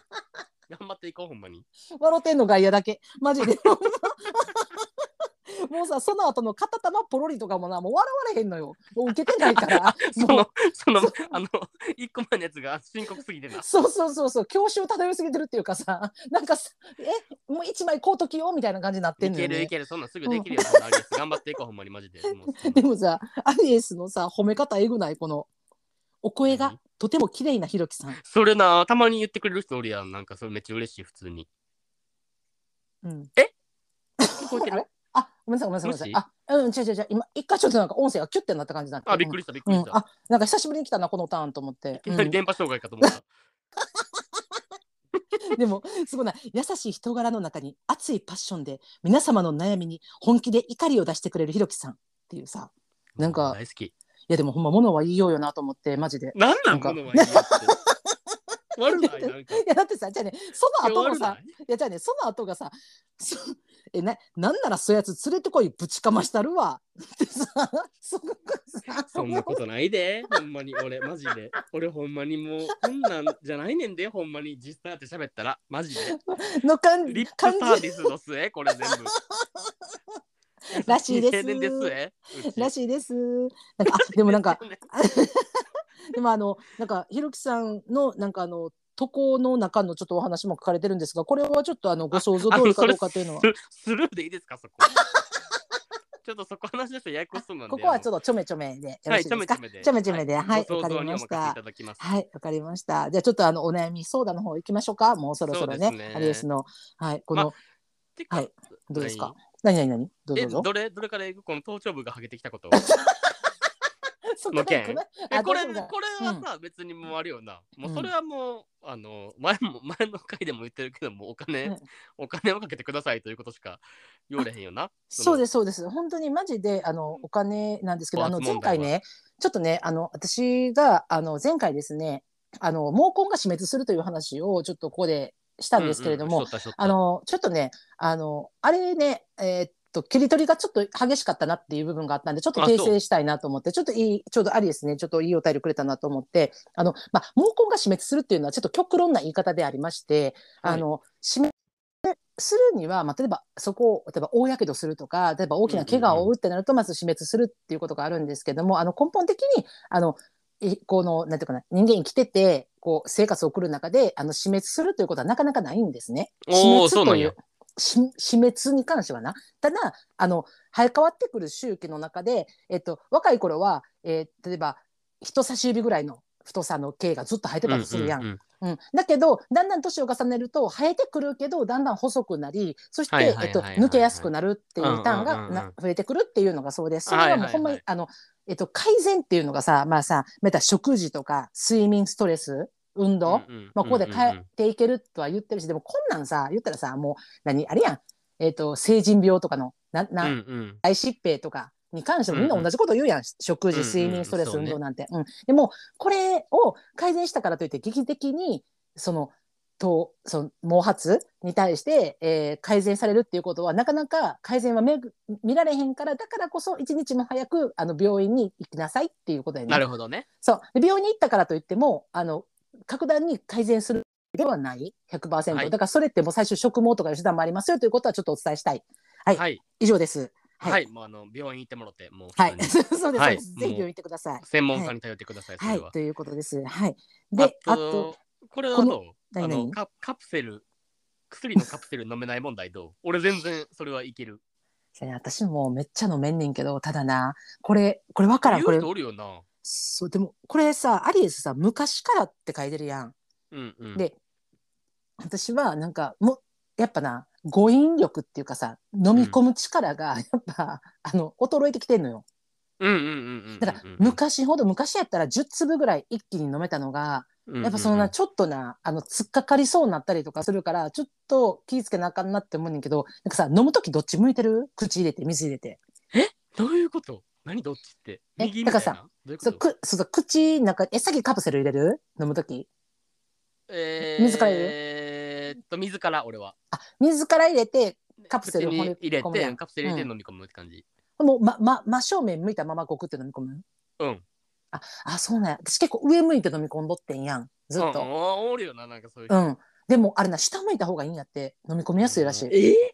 頑張っていこうほんまに。笑ってんの外野だけ。マジで もうさその後の片玉ポロリとかもなもう笑われへんのよ。もう受けてないから。そのそのあの一個前のやつが深刻すぎてな。そうそうそうそう教習漂いすぎてるっていうかさ なんかさえもう一枚こうときよみたいな感じになっていんのよ、ね、けるいけるそんなんすぐできるよ、そんなアリエス頑張っていこうほんまにマジで。でもさアリエスのさ褒め方えぐないこのお声が何とても綺麗なひろきさん、それなたまに言ってくれる人おるやん。なんかそれめっちゃ嬉しい普通に。うん、聞こえてる？あごめんなさいごめんなさいごめんなさい。あうん違う違う違う。今一回ちょっとなんか音声がキュッてなった感じになってあびっくりしたびっくりした、うんあなんか久しぶりに来たなこのターンと思って。い、きなり電波障害かと思った、う んでもすごいな。優しい人柄の中に熱いパッションで皆様の悩みに本気で怒りを出してくれるひろきさんっていうさ。なんか大好き。いやでもほんま物は言いようよなと思ってマジで。なんなんか。この前言いやって悪ない？なんか。いやだってさじゃあねその後もさいい？やじゃあねその後がさそ えななんならそうやつ連れてこいぶちかましたるわ。ってさそそんなことないで、ほんまに。俺、マジで。俺、ほんまにもう、こんなんじゃないねんで、ほんまに。実際やって喋ったら、マジで。の感リップサービスの末、これ全部。らしいです。です。らしいです。なんかあでもなんか でもあのなんかひろきさんのなんかあの渡航の中のちょっとお話も書かれてるんですがこれはちょっとあのご想像通りかどうかっていうのはススルーでいいですか、そこ。ちょっとそこ話ですとややこしそうなんで。ここはちょっっとちょめちょめでよろはい、しいですか、ちょめちょめで。ちょめではいごわかりました。はいわかりました。じゃあちょっとあのお悩み相談の方行きましょうか。もうそろそろねそうですね。アリエスの。はいこの、まはいどうですか？何何何？どうぞえ、どれ、どれからいく？この頭頂部が剥げてきたこと。その件。え、あこれ、これはさ、別にもうあるよな。もううん。それはもう、あの、前も、前の回でも言ってるけども、お金、うん。お金をかけてくださいということしか言われへんよな。そうでですそうです。本当にマジであのお金なんですけどあの前回ねちょっとねあの私があの前回ですねあの毛根が死滅するという話をちょっとここでしたんですけれども、あ、のちょっとねあのあれねえーっと切り取りがちょっと激しかったなっていう部分があったんでちょっと訂正したいなと思ってちょっといいちょうどありですね。ちょっといいお便りくれたなと思って。あの、まあ、毛根が死滅するっていうのはちょっと極論な言い方でありまして、はい。あの死滅するには、まあ、例えばそこを例えば大やけどするとか例えば大きな怪我を負うってなるとまず死滅するっていうことがあるんですけども、あの根本的にあのいこのなんていうかな人間生きててこう生活を送る中であの死滅するということはなかなかないんですね。死滅といそう死死滅に関してはな。ただあの生え変わってくる周期の中で、えっと、若い頃は、えー例えば人差し指ぐらいの太さの毛がずっと生えてたとするやん。うんうんうんうん、だけどだんだん年を重ねると生えてくるけどだんだん細くなりそして、抜けやすくなるっていうターンが増えてくるっていうのがそうです。それはもうほんまに、あの、えっと、改善っていうのがさまあさまた食事とか睡眠ストレス運動、うんうんまあ、ここでうんうんうん変えていけるとは言ってるしでもこんなんさ言ったらさもう何あれやん、えっと、成人病とかのなな、うんうん。大疾病とかに関してもみんな同じこと言うやん、食事うんうん。睡眠ストレス運動なんて、うん。でもこれを改善したからといって劇的にそのとその毛髪に対して、えー改善されるっていうことはなかなか改善はめぐ見られへんからだからこそ一日も早くあの病院に行きなさいっていうことやね。なるほどね。そう。で病院に行ったからといってもあの格段に改善するではない100%、はいだからそれってもう最初植毛とかいう手段もありますよということはちょっとお伝えしたいはいはい。以上ですは。はいもうあの病院行ってもろて、もうはい、そうです、はい。ぜひ病院行ってください。専門家に頼ってください。は、。はいということです。はい。で、ああと、と、これはどうあのカカプセル、薬のカプセル飲めない問題どう？俺全然それはいける。私もめっちゃ飲めんねんけど、ただな、これ、これわからん、これ言う人。おるよな。そう、でも、これさ、アリエスさ、昔からって書いてるやん。うんうん。で、私はなんか、もう、やっぱな、誤飲力っていうかさ、飲み込む力が、やっぱ、あの、衰えてきてんのよ。うんうんうんうんうんうん。だから、昔ほど、昔やったら10粒ぐらい一気に飲めたのが、やっぱそのな、ちょっとな、あの、突っかかりそうになったりとかするから、ちょっと気ぃつけなあかんなって思うねんけど、なんかさ、飲むときどっち向いてる？口入れて、水入れて。どういうこと？何どっちって？え右みたいからさどういうそう、く、そうそう、口、なんか、え、さっきカプセル入れる？飲むとき。えー、水から入れる？えーっと、水から俺は。あ、水から入れて、カプセル口に骨入れて、カプセル入れうんて飲み込むって感じ。もう、ま、ま、真正面向いたままごくって飲み込む？うん。あ、あ、そうなんや。私結構上向いて飲み込んどってんやん。ずっうんと。おおるよな、なんかそういう人。うん。でも、あれな、下向いた方がいいんやって、飲み込みやすいらしい。え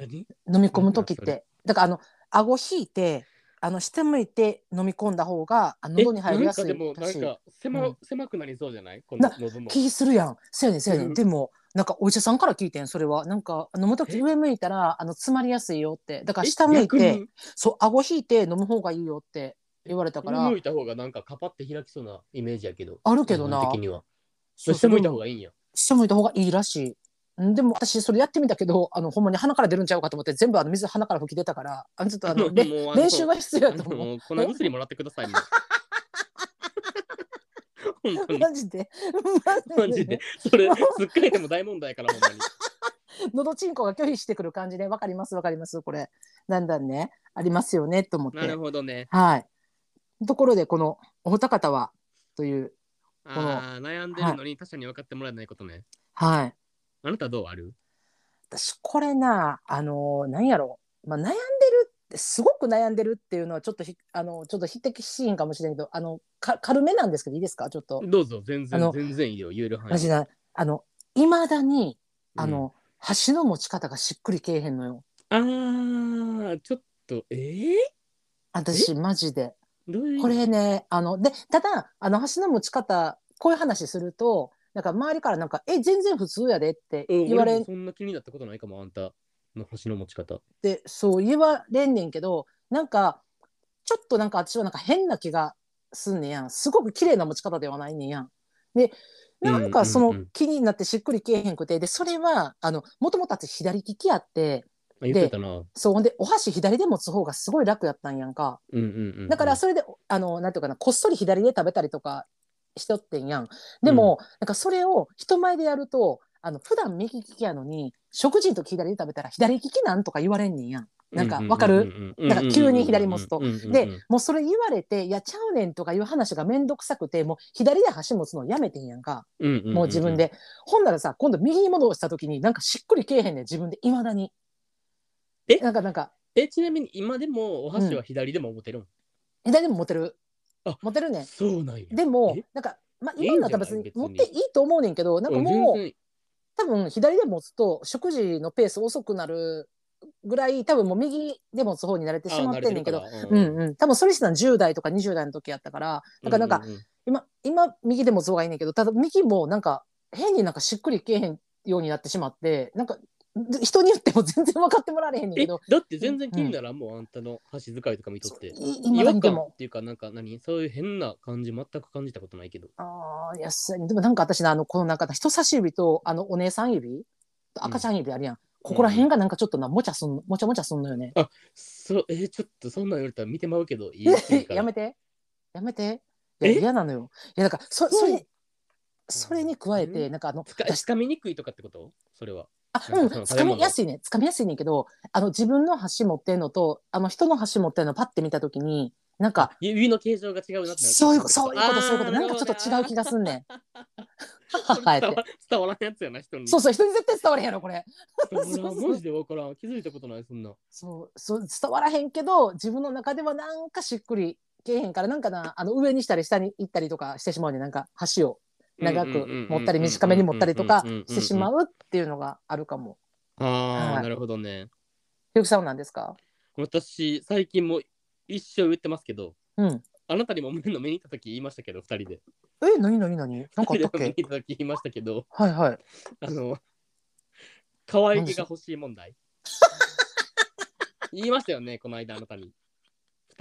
ー、何？飲み込む時って。だから、あの、顎引いて、あの、下向いて飲み込んだ方が、あ喉に入りやすいえなんかでも。なんか狭,、うん狭くなりそうじゃない？このな喉も。気するやん。そうやねん、そうやね。うんんでも、なんかお医者さんから聞いてん、それは。なんか、飲む時え？上向いたら、あの、詰まりやすいよって。だから、え？下向いて、そう、顎引いて飲む方がいいよって言われたから上向、いた方がなんかカパって開きそうなイメージやけど。あるけどな下向いた方がいいんや。下向いた方がいいらしい。んでも私それやってみたけどあのほんまに鼻から出るんちゃうかと思って全部あの水鼻から吹き出たからあのちょっとあの 練習が必要あやと思う。の粉薬もらってください。も う本当に。マジで マジで。それ、すっかりでも大問題やから、ほんまに。喉チンコが拒否してくる感じでわかりますわかりますこれだんだんねありますよねと思ってなるほどね。はいところでこのお二方はというのああ、悩んでるのに他者に分かってもらえないことね。はい。あなたどうある？私これなあのなんやろ。まあ悩んでるってすごく悩んでるっていうのはちょっとひあのちょっと匹敵しいんかもしれんけどあのか軽めなんですけどいいですか？ちょっと。どうぞ、全然全然いいよ、言える範囲あのいまだにあうん。の、箸の持ち方がしっくりけえへんのよ。あー、ちょっと、えー、私マジで。これねあのでただあの箸の持ち方こういう話するとなんか周りからなんか「え全然普通やで」ってうん言われ俺もそんな気になったことないかも、あんたの星の持ち方。ってそう言われんねんけどなんかちょっとなんか私はなんか変な気がすんねやんすごく綺麗な持ち方ではないねんやん。でなんかその気になってしっくりけえへんくてでそれはあのもともと私左利きやってあ言ってたな。うんそうほんでお箸左で持つ方がすごい楽やったんやんかうんうん。だからそれであのなんていうかなこっそり左で食べたりとかしとってんやんでも、なんかそれを人前でやるとあの普段右利きやのに食事の時左で食べたら左利きなんとか言われんねんやん。なんかわかるるなんか急に左持つとでうんもうそれ言われて「いやちゃうねん」とかいう話が面倒くさくてもう左で箸持つのやめてんやんかうんうんもう自分。で、ほんならさ今度右に戻した時になんかしっくりけえへんねん自分でいまだにえなんかなんかえ、ちなみに今でもお箸は左でも持てるん左でも持てるあ持てるね。んそうなんや。でもえ？なんかまあ今だったら別に持っていいと思うねんけどなんかうんもう多分左で持つと食事のペース遅くなるぐらい多分もう右で持つ方に慣れてしまってんねんけどうん。うん多分それしたの10代とか20代の時やったからだからなんか、ううう今今右で持つ方がいいねんけどただ右もなんか変になんかしっくりけえへんようになってしまってなんか人に言っても全然分かってもらえへんねんえけど。だって全然気にならんもん、あんたの箸使いとか見とって。違和感もっていうか、なんか何？そういう変な感じ全く感じたことないけど。あーい。やすでもなんか私のあのこのなんか人差し指とあのお姉さん指と赤ちゃん指あるやん、ここら辺がなんかちょっとなもちゃすんもちゃもちゃすんのよね、そう、えーちょっとそんなん言われたら見てまうけど、いいやめて。やめて。嫌なのよ。いやだからそそれうん。それに加えて、うん。なんかあのつかみにくいとかってこと？それは。あうん。つかみやすいね。つかみやすいねんけどあの自分の箸持ってんのとあの人の箸持ってんのパッて見た時になんか指の形状が違うなってそういうそういうことそういうこと。なんかちょっと違う気がすんねん。はい伝わ伝わらんやつやな、人に。そうそう人に絶対伝われへんやろこれ。マジで分からん。気づいたことない、そんな。そうそう伝わらへんけど自分の中ではなんかしっくりけえへんからなんかなあの上にしたり下に行ったりとかしてしまうねん。なんか箸を長く持ったり短めに持ったりとかしてしまう。うっていうのがあるかも。ああ、はいなるほどね。ひゆきさんは何ですか？私、最近も一生言ってますけど、うん。あなたにも目の目に行った時言いましたけど、二人で。え何何何？なんかあったっ二人で目にけ行った時言いましたけど、はいはい。あの、可愛げが欲しい問題。言いましたよね、この間あなたに。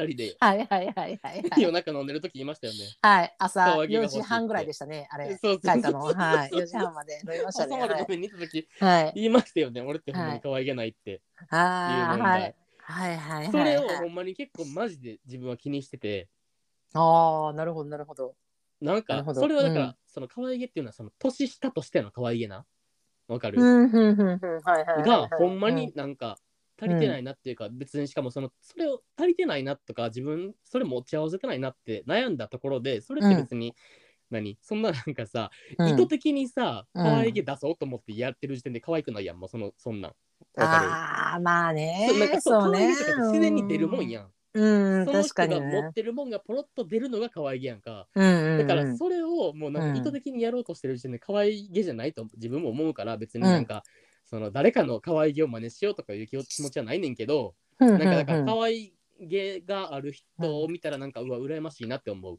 二人ではいはいはいはいはい。夜中飲んでる時言いましたよね。はい、朝4可愛げが欲しいって時半ぐらいでしたね、あれ。そうそう書いたの。はい、4時半まで飲みました朝ね。はいまで飲みに行った時はい。言いましたよね。俺ってほんまに可愛げないって。ああ、いはい。はいはいはい。それをはいほんまに結構マジで自分は気にしてて、ああ、なるほどなるほど。なんかなるほどそれはだから、うんその可愛げっていうのはその年下としての可愛げな。わかる、うんうんうんうんはいはいはいはい。がほんまになんか足りてないなっていうか、別にしかもそのそれを足りてないなとか自分それ持ち合わせてないなって悩んだところでそれって別に、何？そんななんかさ、うん、意図的にさうん。可愛げ出そうと思ってやってる時点で可愛くないやんもうそのそんなん。ああ、まあね。なんか。そうそうね。自然に出るもんやん。うん、その確かに人が持っね。てるもんがポロッと出るのが可愛げやんか。うんうんうん、だからそれをもうなんうん。か意図的にやろうとしてる時点で可愛げじゃないと自分も思うから別になんか、その誰かの可愛げを真似しようとかいう気気持ちはないねんけど、うんなんかだからうんうん可愛げがある人を見たらなんかうわ羨ましいなって思う。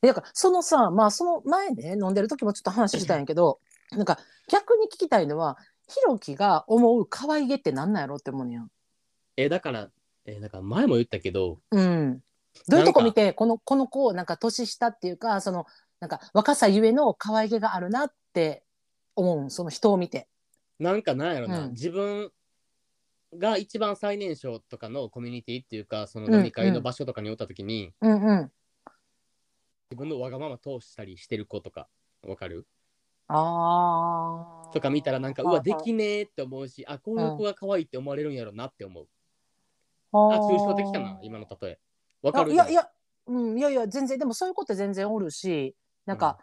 だからそのさまあその前ね飲んでる時もちょっと話したんやけどなんか逆に聞きたいのはひろきが思う可愛げってなんなんやろって思うねやん。えだからえだから前も言ったけどうん、どういうとこ見てこのこの子なんか年下っていうかそのなんか若さゆえの可愛げがあるなって思うんその人を見て。なんかなんやろな、うん。自分が一番最年少とかのコミュニティっていうかそのうん飲み会の場所とかにおった時に、うんうん、自分のわがまま通したりしてる子とかわかる？あー。とか見たらなんかうわできねえって思うしあこういううん子が可愛いって思われるんやろなって思う。ああ抽象的かな今の例え。わかる？いやいや、うん、いやいや全然でもそういうこと全然おるしなんか、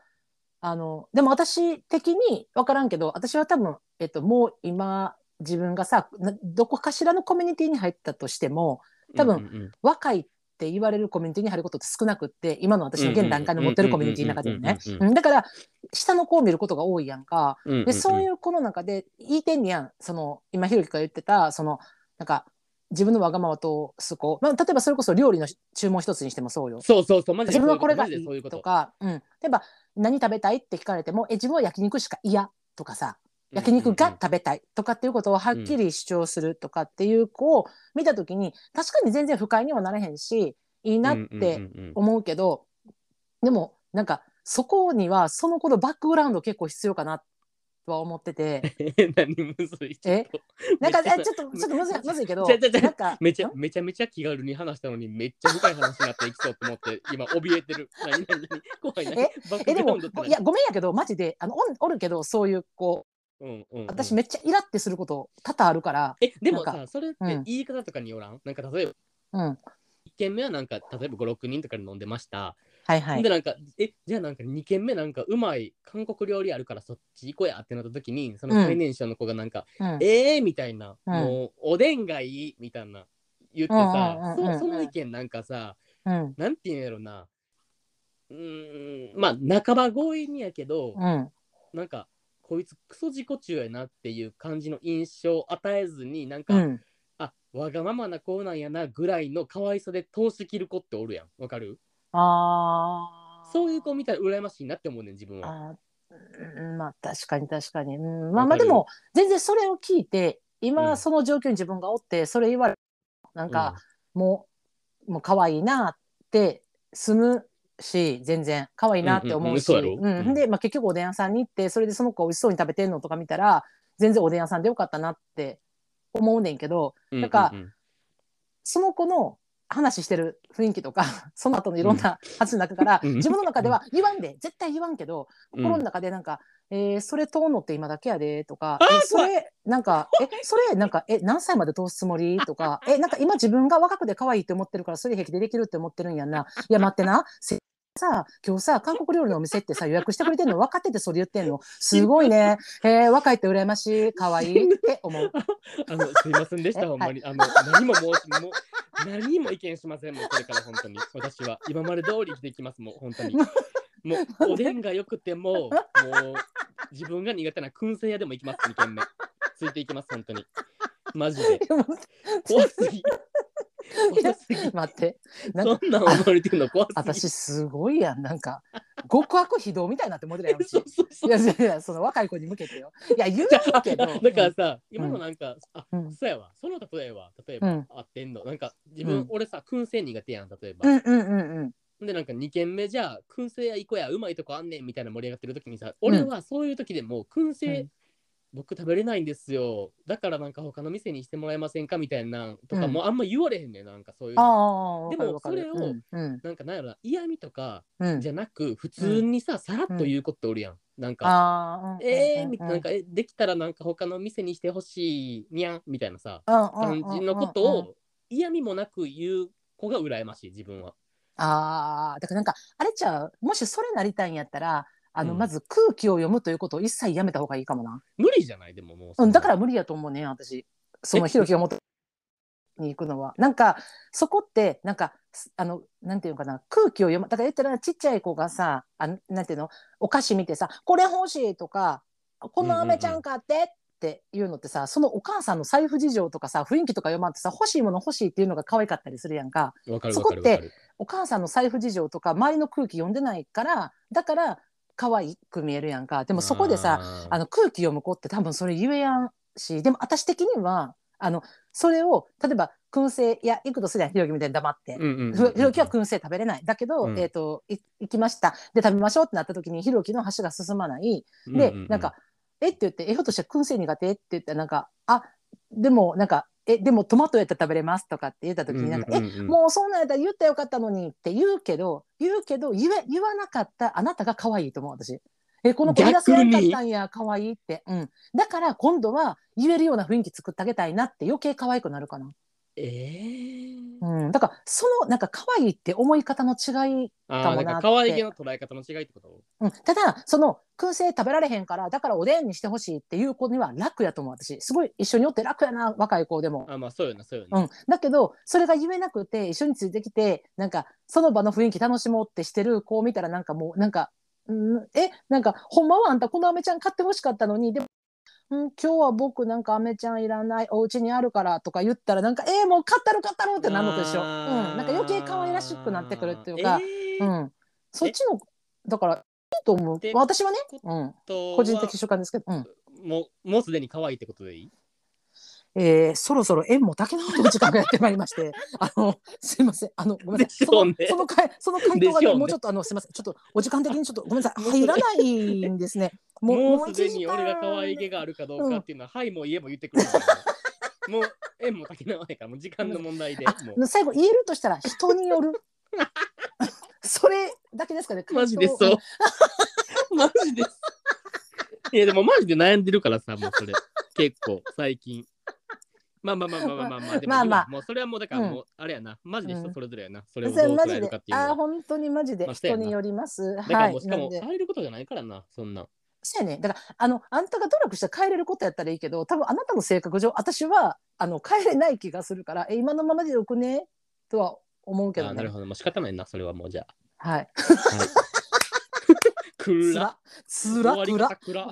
あのでも私的に分からんけど私は多分、えっと、もう今自分がさなどこかしらのコミュニティに入ったとしても多分うんうん若いって言われるコミュニティに入ることって少なくって今の私の現段階の持ってるコミュニティの中でもねだから下の子を見ることが多いやんか。うんうんうんでそういう子の中で言いてんねやんその今ひろきが言ってたそのなんか自分のわがままとす子、まあ、例えばそれこそ料理の注文一つにしてもそうよ。そうそうそうマジで自分はこれがマいいジでそういうこととか、うん、例えば何食べたいって聞かれてもえ自分は焼肉しか嫌とかさ焼肉が食べたいとかっていうことをはっきり主張するとかっていう子を見た時に確かに全然不快にはなれへんしいいなって思うけど、でもなんかそこにはその子のバックグラウンド結構必要かなとは思ってて。何むずいえちょっと。なんかえちょっとちょっとむずいむずいけどなんかめちゃん？めちゃめちゃ気軽に話したのにめっちゃ深い話になっていきそうと思って今怯えてる。何何何？怖い何？え？えでもいやごめんやけどマジであのおんおるけどそういう子うんうんうん。私めっちゃイラってすること多々あるから、えでもさそれってうん。言い方とかによらん？なんか例えばうん、1軒目はなんか例えば56人とかで飲んでました、はいはい。でなんかえじゃあなんか2軒目なんかうまい韓国料理あるからそっち行こうやってなった時にそのうん最年少の子がなんか、うん。えーみたいな、うん。もうおでんがいいみたいな言ってうんうんさ、うんうんうん。そその意見なんかさうん。なんていうんやろな。うーんまあ半ば強引にやけど、うん。なんかこいつクソ自己中やなっていう感じの印象を与えずになんか、うん。あわがままな子なんやなぐらいの可愛さで通し切る子っておるやん。わかる？あー。そういう子見たら羨ましいなって思うねん自分は。まあ確かに確かに、うん、まあまあでも全然それを聞いてうん。今その状況に自分がおってそれ言われなんか、もうもう可愛いなって済むし全然可愛いなって思うし、うんうんうんで、まあ、結局おでん屋さんに行ってそれでその子美味しそうに食べてんのとか見たら全然おでん屋さんでよかったなって思うねんけどうんなんかうん。うんその子の話してる雰囲気とか その後のいろんな話の中から、うん。自分の中では言わんで絶対言わんけどうん心の中でなんか「えーそれ通んのって今だけやで」とかえそれなんか「えそれなんかえ何歳まで通すつもり?」とか「えなんか今自分が若くて可愛いって思ってるからそれ平気でできるって思ってるんやんな」いや待ってな。せさ今日さ韓国料理のお店ってさ予約してくれてんの？分かっててそれ言ってんの？すごいね。えー若いって羨ましい。可愛い。って思う。あのすいませんでしえたほんまに、あの何も申しもう何も意見しませんもうこれから本当に。私は。今まで通り生きていきますもう本当にもうおでんが良くてももう自分が苦手な燻製屋でも行きます2軒目。ついていきます本当に。マジで。怖すぎ。怖すぎ。待って。なんかそんなん思われてるの？怖すぎ。私すごいやんなんか極悪非道みたいになって思ってるやんそうそうそう。いやいやいやその若い子に向けてよ。いや言うけど。だからさ、今のなんか、あ、うん。そうやわ、その例えば、例えば、うん。合ってんの、なんか自分、うん。俺さ、燻製苦手やん、例えば。うんうんうんうんで、なんか2軒目じゃあ、燻製屋行こうや、うまいとこあんねんみたいな盛り上がってる時にさ、俺はそういう時でも、燻製、うん僕食べれないんですよ。だからなんか他の店にしてもらえませんかみたいなとか、うんもうあんま言われへんねん、なんかそういうの。ああでもそれをうんうんなんかなんやろな、嫌味とかうんじゃなく、普通にさ、さらっと言うことおるやん。なんか、えーみたいな、なんか、え、できたらなんか他の店にしてほしいにゃんみたいなさ、感じのことを嫌味もなく言う子が羨ましい、自分は。ああだからなんかあれちゃう？もしそれなりたいんやったらあの、うん。まず空気を読むということを一切やめた方がいいかもな、無理じゃない？でももう。うん、だから無理やと思うね私。そのえひろきがもとに行くのは。なんかそこってなんかすあのなんていうのかな？空気を読むだから言ったらちっちゃい子がさあなんていうの？お菓子見てさ「これ欲しい」とか「この飴ちゃん買って」っていうのってさそのお母さんの財布事情とかさ雰囲気とか読まんとさ欲しいもの欲しいっていうのが可愛かったりするやんか。わかるそこって。お母さんの財布事情とか周りの空気読んでないからだから可愛く見えるやんか。でもそこでさあの空気読む子って多分それ言えやんしでも私的にはあのそれを例えば燻製いや行くとすりゃひろきみたいに黙って。ひろきは燻製食べれない。だけど、うん。えー、とい行きました。で食べましょうってなった時にひろきの箸が進まない。で、なんか「え？っ?」て言って「えひょっとして燻製苦手?」って言ったらなんか「あでもなんかえでもトマトやったら食べれます」とかって言った時になんか「えうんうんうんうん。もうそんなんやったら言ったらよかったのにって言うけど言うけど言え言わなかったあなたが可愛いと思う私。えこの子言い出せやんかったんや可愛いって、うん、だから今度は言えるような雰囲気作ってあげたいなって余計可愛くなるかな。ええうん、だからそのなんか可愛いって思い方の違い、かもなって。か可愛げの捉え方の違いってこと？うん、ただその燻製食べられへんからだからおでんにしてほしいっていう子には楽やと思う私。すごい一緒におって楽やな若い子でも。あまあそうよな、そうよな。うん、だけどそれが言えなくて一緒についてきてなんかその場の雰囲気楽しもうってしてる子を見たらなんかもうなんか、うん、え？なんかほんまはあんたこのアメちゃん買ってほしかったのにでも、うん、今日は僕なんかアメちゃんいらないお家にあるからとか言ったらなんかえー、もう買ったる買ったるってなるのと一緒、うん、なんか余計可愛らしくなってくるっていうか、えー。うん、そっちのだからいいと思う。で私はね、うん、と個人的主観ですけど、うん。もう、もうすでに可愛いってことでいい？えー、そろそろ縁も竹のの時間がやってまいりまして、あの、すいません、あの、ごめんなさい。そのその回、その回答がね、ねもうちょっと、あの、すいません、ちょっと、お時間的にちょっと、ごめんなさい、入らないんですね。ももうすでに俺が可愛げがあるかどうかっていうのは、はいも言えば言ってくるもう、縁も竹縄やから、もう時間の問題で。もう。あ最後言えるとしたら、人による。それだけですかね。マジでそう。マジです。いやでもマジで悩んでるからさ、もうそれ。結構、最近。まあまあまあまあまあまあまあ、でもまあもうそれはもうだからうんもう、あれやな、マジで人それぞれやな。それうんをどう捉えるかって、いうのあー、は。本当にマジで人によります。だからはい。もうしかも変えることじゃないからな、そんな。そうやね。だから、あの、あんたが努力して変えれることやったらいいけど、多分あなたの性格上、私は、あの、変えれない気がするから、え、今のままでよくね？とは思うけどね。あなるほど、もう仕方ないな、それはもうじゃはい。あ。はい。くつら。ら、つら。くら。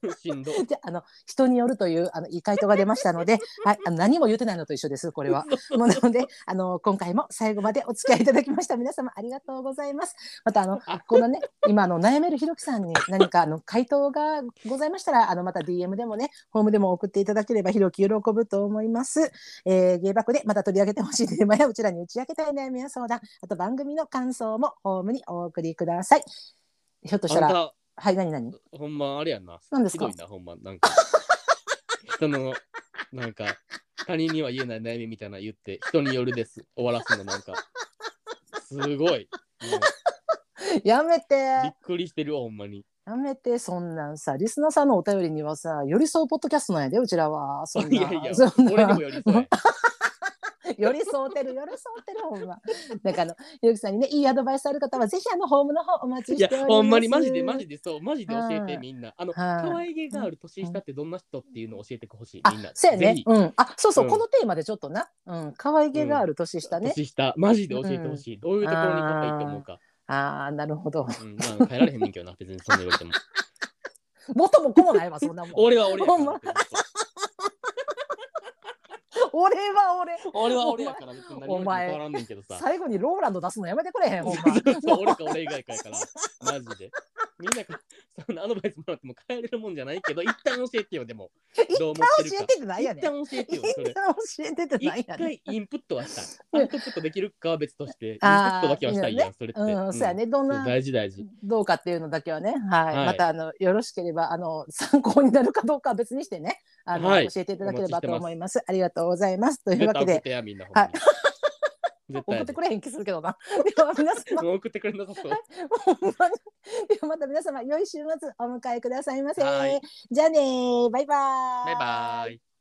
しんど。で、あの、人によるという、あの、いい回答が出ましたので、はい、あの何も言ってないのと一緒です、これは。もうなので、あの、今回も最後までお付き合いいただきました皆様ありがとうございます。また、あの、このね、今、あの、悩めるひろきさんに何か、あの、回答がございましたら、あの、また DM でもね、ホームでも送っていただければ、ひろき喜ぶと思います。えー、芸爆でまた取り上げてほしいテーマや、うちらに打ち明けたい悩みや相談、あと番組の感想もホームにお送りください。ひょっとしたら、はい、何何？ほんまあれやな。何ですか？ひどいな、ほんま。なんか、人の、なんか、他人には言えない悩みみたいなの言って、人によるです。終わらすの、なんか。すごい。もうやめびてっ。くりしてるわ、ほんまに。やめてそんなんさリスナーさんのお便りにはさ寄り添うポッドキャストなんやでうちらはそんないやいや、そんな俺にもよりそうや。寄り添うてる寄り添うてるほんま。だからあのゆうきさんにねいいアドバイスある方はぜひあのホームの方お待ちしております。ほんまにマジでマジでそうマジで教えはいてみんな。あのはい。可愛げがある年下ってどんな人っていうのを教えてほしいあみんな。そうやね。うん。あそうそう、うん。このテーマでちょっとな。うん。可愛げがある年下ね、年下。マジで教えてほしい。どういうところに可愛いと思うか。ああなるほど。うん。まあ変えられへんねんけどな別にそんな言われても。元も子もないわそんなもん。俺は俺やからほんま 俺は俺。俺は俺やから別に何お前。も変わらんねんけどさ。最後にローランド出すのやめてくれへんほんま俺か俺以外かやからマジで。みんながそんなアドバイスもらっても変えれるもんじゃないけど一旦教えてよでも。どう思ってるか。教えてってないやねん。一旦教えてよそれ。一旦教えてってない一やねん。回インプットはした。い。アウトプットできるかは別として、インプットだけはしたいやん、それって。うん、そうやね。どんな、大事大事。どうかっていうのだけはね、はい、はい。またあのよろしければあの参考になるかどうかは別にしてね、あの、はい教えていただければと思います。ありがとうございます。というわけで 送ってくれへん気するけどな。では皆様、送ってくれなさそう。ではまた皆様良い週末お迎えくださいませはい。じゃあねーバイバーイ。バイバイ。